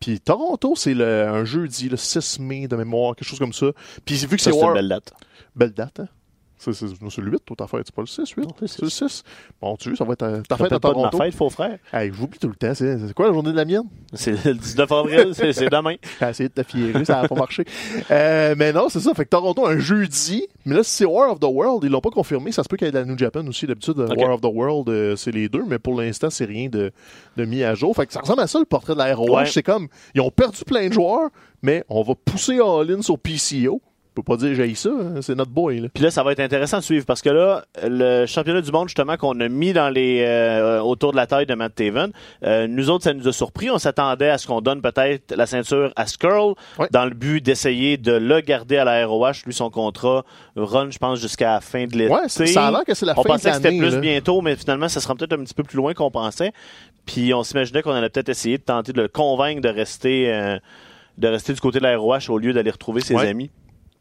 Puis Toronto, c'est le, un jeudi, le 6 mai de mémoire, quelque chose comme ça. Puis vu que c'est c'est une War... belle date. Belle date, hein? C'est, c'est, c'est le 8, toute affaire, c'est pas le 6, 8? Non, c'est C'est le 6. Bon, tu veux, ça va être ta, ta fête à pas de ma Toronto. fête, faux frère. Hey, j'oublie tout le temps. C'est, c'est quoi la journée de la mienne? C'est le 19 avril, c'est c'est demain. [LAUGHS] J'ai essayé de ça n'a pas marché. Euh, mais non, c'est ça. Fait que Toronto, un jeudi. Mais là, c'est War of the World, ils l'ont pas confirmé. Ça se peut qu'il y ait de la New Japan aussi. D'habitude, Ok. War of the World, euh, c'est les deux. Mais pour l'instant, c'est rien de, de mis à jour. Fait que ça ressemble à ça, le portrait de la ROH. Ouais. C'est comme, ils ont perdu plein de joueurs, mais on va pousser all-in sur PCO. Peux pas dire j'ai ça, hein, c'est notre boy. Là. Puis là, ça va être intéressant de suivre parce que là, le championnat du monde, justement, qu'on a mis dans les euh, autour de la taille de Matt Taven, euh, nous autres, ça nous a surpris. On s'attendait à ce qu'on donne peut-être la ceinture à Skrull Ouais. dans le but d'essayer de le garder à la ROH. Lui, son contrat run, je pense, jusqu'à la fin de l'été. Ouais, c'est- ça a l'air que c'est la on fin de pensait que c'était l'année, plus là. bientôt, mais finalement, ça sera peut-être un petit peu plus loin qu'on pensait. Puis on s'imaginait qu'on allait peut-être essayer de tenter de le convaincre de rester, euh, de rester du côté de la ROH au lieu d'aller retrouver ses Ouais. amis.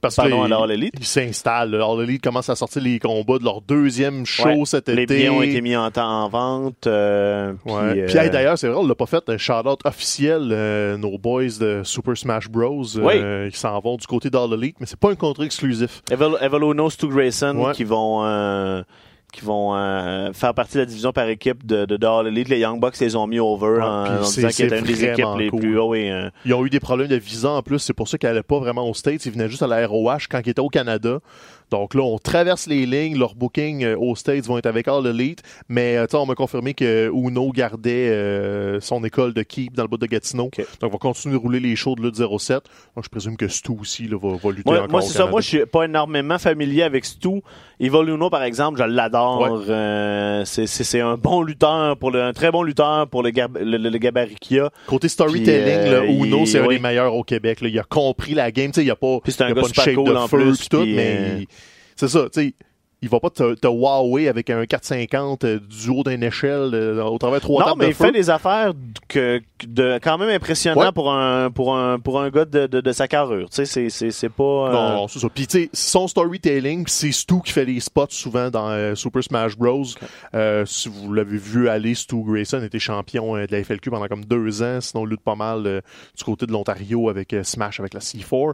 Parce Pardon, que à la All Elite. Ils s'installent. là. All Elite commence à sortir les combats de leur deuxième show Ouais. cet Les été. billets ont été mis en, temps en vente. euh, puis, Ouais. euh, hey, d'ailleurs, c'est vrai, on l'a pas fait un shout-out officiel, euh, nos boys de Super Smash Bros. euh, qui s'en vont du côté d'All Elite, mais c'est pas un contrat exclusif. Evoluno, Stu Grayson Ouais. qui vont qui vont euh, faire partie de la division par équipe de, de, Elite. Les Young Bucks les ont mis over Ouais, en, en disant qu'il était c'est une des équipes les plus hauts et euh, Ils ont eu des problèmes de visa en plus, c'est pour ça qu'ils n'allaient pas vraiment aux States, ils venaient juste à la ROH quand ils étaient au Canada. Donc là, on traverse les lignes, leurs bookings euh, aux States vont être avec All Elite, mais euh, on m'a confirmé que Uno gardait euh, son école de Keep dans le bout de Gatineau. Donc on va continuer de rouler les shows de lutte 07. Donc je présume que Stu aussi là, va, va lutter Moi, encore moi c'est ça. Moi, je suis pas énormément familier avec Stu. Evoluno, par exemple, je l'adore. Euh, c'est- un bon lutteur, pour le, un très bon lutteur pour le, gab- le, le- le gabarit qu'il a. Côté storytelling, euh, là, Uno, c'est un des meilleurs au Québec. là. Il a compris la game. Il a pas, il a pas super shape cool de feu pis tout, mais euh, c'est ça. Tu sais, il va pas te, te wower avec un 450 euh, du haut d'une échelle euh, au travers de trois Non, tables mais de il feu. fait des affaires que, que de, quand même impressionnantes Ouais. pour, un, pour, un, pour un gars de, de, de sa carrure. Tu sais, c'est- c'est c'est pas... euh, Non, non, c'est ça. Puis, tu sais, son storytelling, c'est Stu qui fait les spots souvent dans euh, Super Smash Bros. Euh, si vous l'avez vu aller, Stu Grayson était champion euh, de la FLQ pendant comme deux ans. Sinon, il lutte pas mal euh, du côté de l'Ontario avec euh, Smash, avec la C4.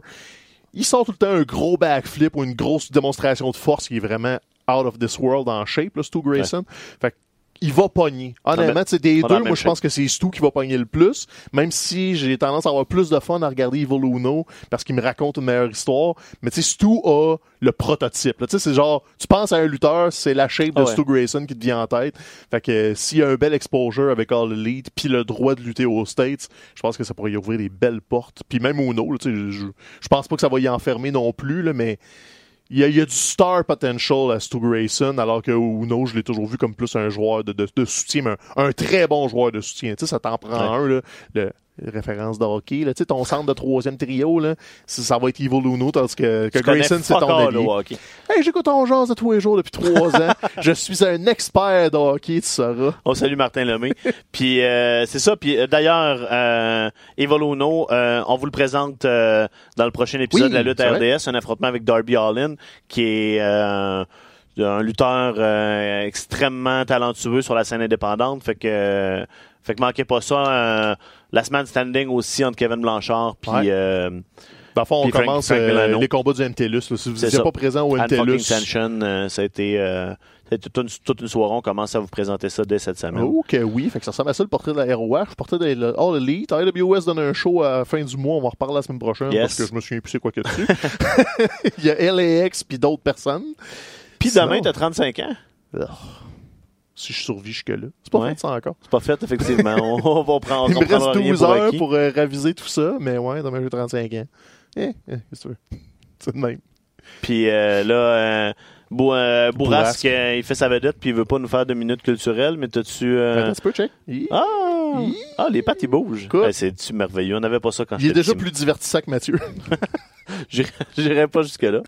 Il sort tout le temps un gros backflip ou une grosse démonstration de force qui est vraiment out of this world en shape, là, Stu Grayson. Fait que il va pogner. Honnêtement, tu sais, des on a la deux, moi, je pense que c'est Stu qui va pogner le plus. Même si j'ai tendance à avoir plus de fun à regarder Evil Uno parce qu'il me raconte une meilleure histoire. Mais tu sais, Stu a le prototype. là. Tu sais, c'est genre, tu penses à un lutteur, c'est la shape de Ah ouais. Stu Grayson qui te vient en tête. Fait que euh, s'il y a un bel exposure avec All Elite puis le droit de lutter aux States, je pense que ça pourrait y ouvrir des belles portes. Puis même Uno, tu sais, je pense pas que ça va y enfermer non plus, là, mais il y, a, il y a du star potential à Stu Grayson, alors que Uno, je l'ai toujours vu comme plus un joueur de, de, de soutien, mais un, un très bon joueur de soutien. Tu sais, ça t'en prend Ouais. un, là, le, référence de hockey. Là. Tu sais, ton centre de troisième trio, là, ça, ça va être Evil Uno, tandis que, que Grayson, c'est ton all allié. Hey, j'écoute ton genre de tous les jours depuis trois [LAUGHS] ans. Je suis un expert de hockey, tu sauras. On salue Martin Lemay. [LAUGHS] Puis euh, c'est ça. Puis euh, d'ailleurs, euh, Evoluno, euh, on vous le présente euh, dans le prochain épisode Oui, de la lutte. RDS, un affrontement avec Darby Allin, qui est euh, un lutteur euh, extrêmement talentueux sur la scène indépendante. Fait que, fait que manquez pas ça. Last Man Standing aussi entre Kevin Blanchard puis Ouais. euh, Dans le fond, on Frank- commence Frank euh, les combats du MTLUS. là. Si vous ça. pas présent au MTLUS, Sanction. euh, ça a été, euh, ça a été toute, une, toute une soirée. On commence à vous présenter ça dès cette semaine. Oh que oui, fait que ça ressemble à ça le portrait de la ROH, le portrait de la All Elite. IWS donne un show à la fin du mois, on va en reparler la semaine prochaine Yes. parce que je me souviens plus c'est quoi que dessus. [LAUGHS] Il y a LAX puis d'autres personnes. Puis demain, t'as 35 ans? Oh, si je survis jusque-là. C'est pas Ouais. fait ça encore. C'est pas fait, effectivement. on, [LAUGHS] on va prendre, Il me reste prendra rien 12 pour heures acquis. pour euh, raviser tout ça, mais ouais, demain j'ai 35 ans. Eh, eh, qu'est-ce que tu veux? [LAUGHS] C'est de même. Puis euh, là, euh, Bou- euh, Bourrasque, euh, il fait sa vedette, puis il veut pas nous faire de minutes culturelles, mais t'as-tu... euh, Attends un petit peu, check. Il, Ah! Ah, les pattes, ils bougent. Eh, C'est-tu merveilleux? On n'avait pas ça quand il est déjà petit. plus divertissant que Mathieu. [LAUGHS] J'irai pas jusque-là.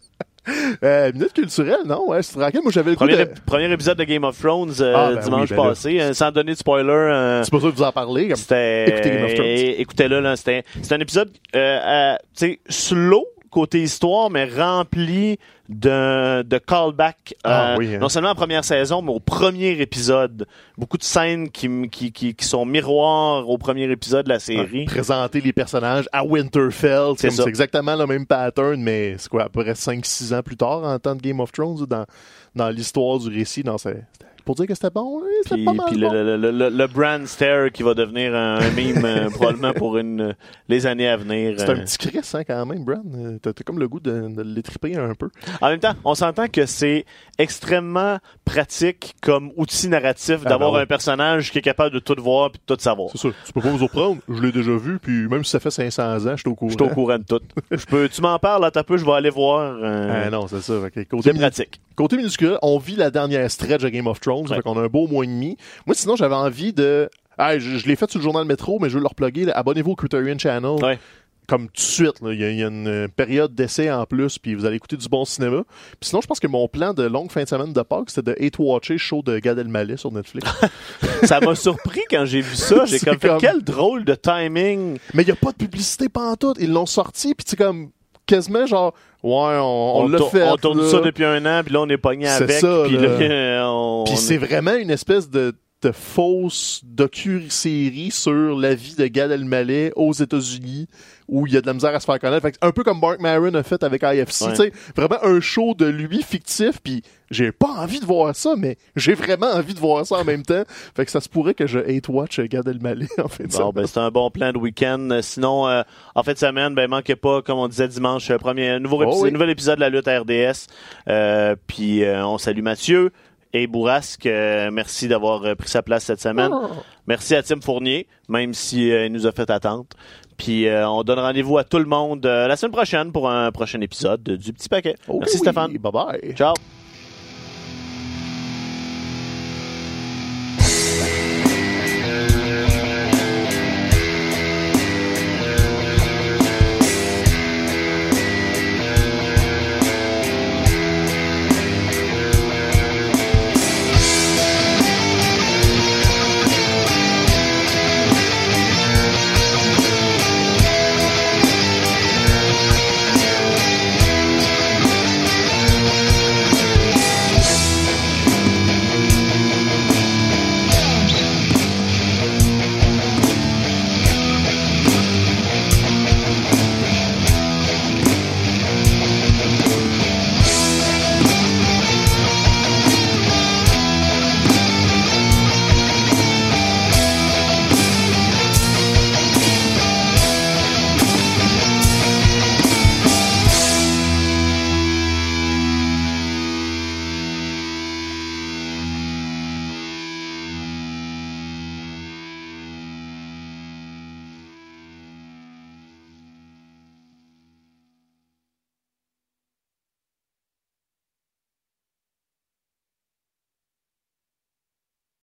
Euh, minute culturelle, non? Ouais, c'est tranquille. Moi, j'avais le Premier, de... premier épisode de Game of Thrones euh, Ah, ben dimanche oui, ben passé. euh, sans donner de spoiler, euh, C'est pas ça de vous en parler. comme- c'était... Écoutez Game of Thrones. Écoutez-le, là. C'était un épisode, euh, euh, tu sais, slow côté histoire, mais rempli de, de callbacks. Ah euh, oui, hein. Non seulement en première saison, mais au premier épisode. Beaucoup de scènes qui, qui, qui, qui sont miroirs au premier épisode de la série. présenter les personnages à Winterfell. C'est exactement le même pattern, mais c'est quoi, à peu près 5-6 ans plus tard en temps de Game of Thrones, dans, dans l'histoire du récit. Non, c'est- c'était pour dire que c'était bon, c'était Puis, pas mal puis bon. le, le, le, le brand stare qui va devenir un, un meme euh, [LAUGHS] probablement pour une, les années à venir. C'est euh. un petit Chris, hein, quand même, Brand. Euh, T'as comme le goût de, de l'étriper un peu. En même temps, on s'entend que c'est extrêmement pratique comme outil narratif Ah, d'avoir ben ouais. un personnage qui est capable de tout voir puis de tout savoir. C'est ça. Tu peux pas vous surprendre. Je l'ai déjà vu, puis même si ça fait 500 ans, je suis au courant. Je suis au courant de tout. [LAUGHS] Je peux, tu m'en parles, là, t'as peu, je vais aller voir. euh, Ah non, c'est ça. Côté, c'est pratique. côté minuscule, on vit la dernière stretch de Game of Thrones. Ouais. Fait qu'on a un beau mois et demi. Moi, sinon, j'avais envie de. Ah, je, je l'ai fait sur le journal Métro, mais je veux le reploguer. Abonnez-vous au Criterion Channel. Ouais. Comme tout de suite. là. Il y, a- il y a une euh, période d'essai en plus, puis vous allez écouter du bon cinéma. Puis sinon, je pense que mon plan de longue fin de semaine de Pâques, c'était de hate-watcher le show de Gad Elmaleh sur Netflix. [LAUGHS] Ça m'a surpris quand j'ai vu ça. [LAUGHS] J'ai comme fait comme- quel drôle de timing. mais il n'y a pas de publicité pantoute. Ils l'ont sorti, puis c'est comme quasiment genre, ouais, on, on l'a fait. on tourne là. ça depuis un an, puis là on est pogné C'est avec. ça, puis là. là, [LAUGHS] on- Puis on- c'est vraiment une espèce de, fausse docu-série sur la vie de Gad Elmaleh aux États-Unis où il y a de la misère à se faire connaître. Fait que un peu comme Mark Maron a fait avec IFC, Ouais. tu sais, vraiment un show de lui fictif, puis j'ai pas envie de voir ça, mais j'ai vraiment envie de voir ça en même temps. [LAUGHS] Fait que ça se pourrait que je hate-watch Gad Elmaleh en fait. Bon, ben, c'est un bon plan de week-end. Sinon, euh, en fin de semaine, ben, manquez pas, comme on disait dimanche, euh, premier, nouveau, Oh épisode, oui. nouvel épisode de la lutte RDS. Euh, puis, euh, on salue Mathieu et Bourrasque. Euh, merci d'avoir euh, pris sa place cette semaine. Merci à Tim Fournier, même si euh, il nous a fait attendre. Puis, euh, on donne rendez-vous à tout le monde la semaine prochaine pour un prochain épisode de du Petit Paquet. Oh merci oui, Stéphane. Bye bye. Ciao.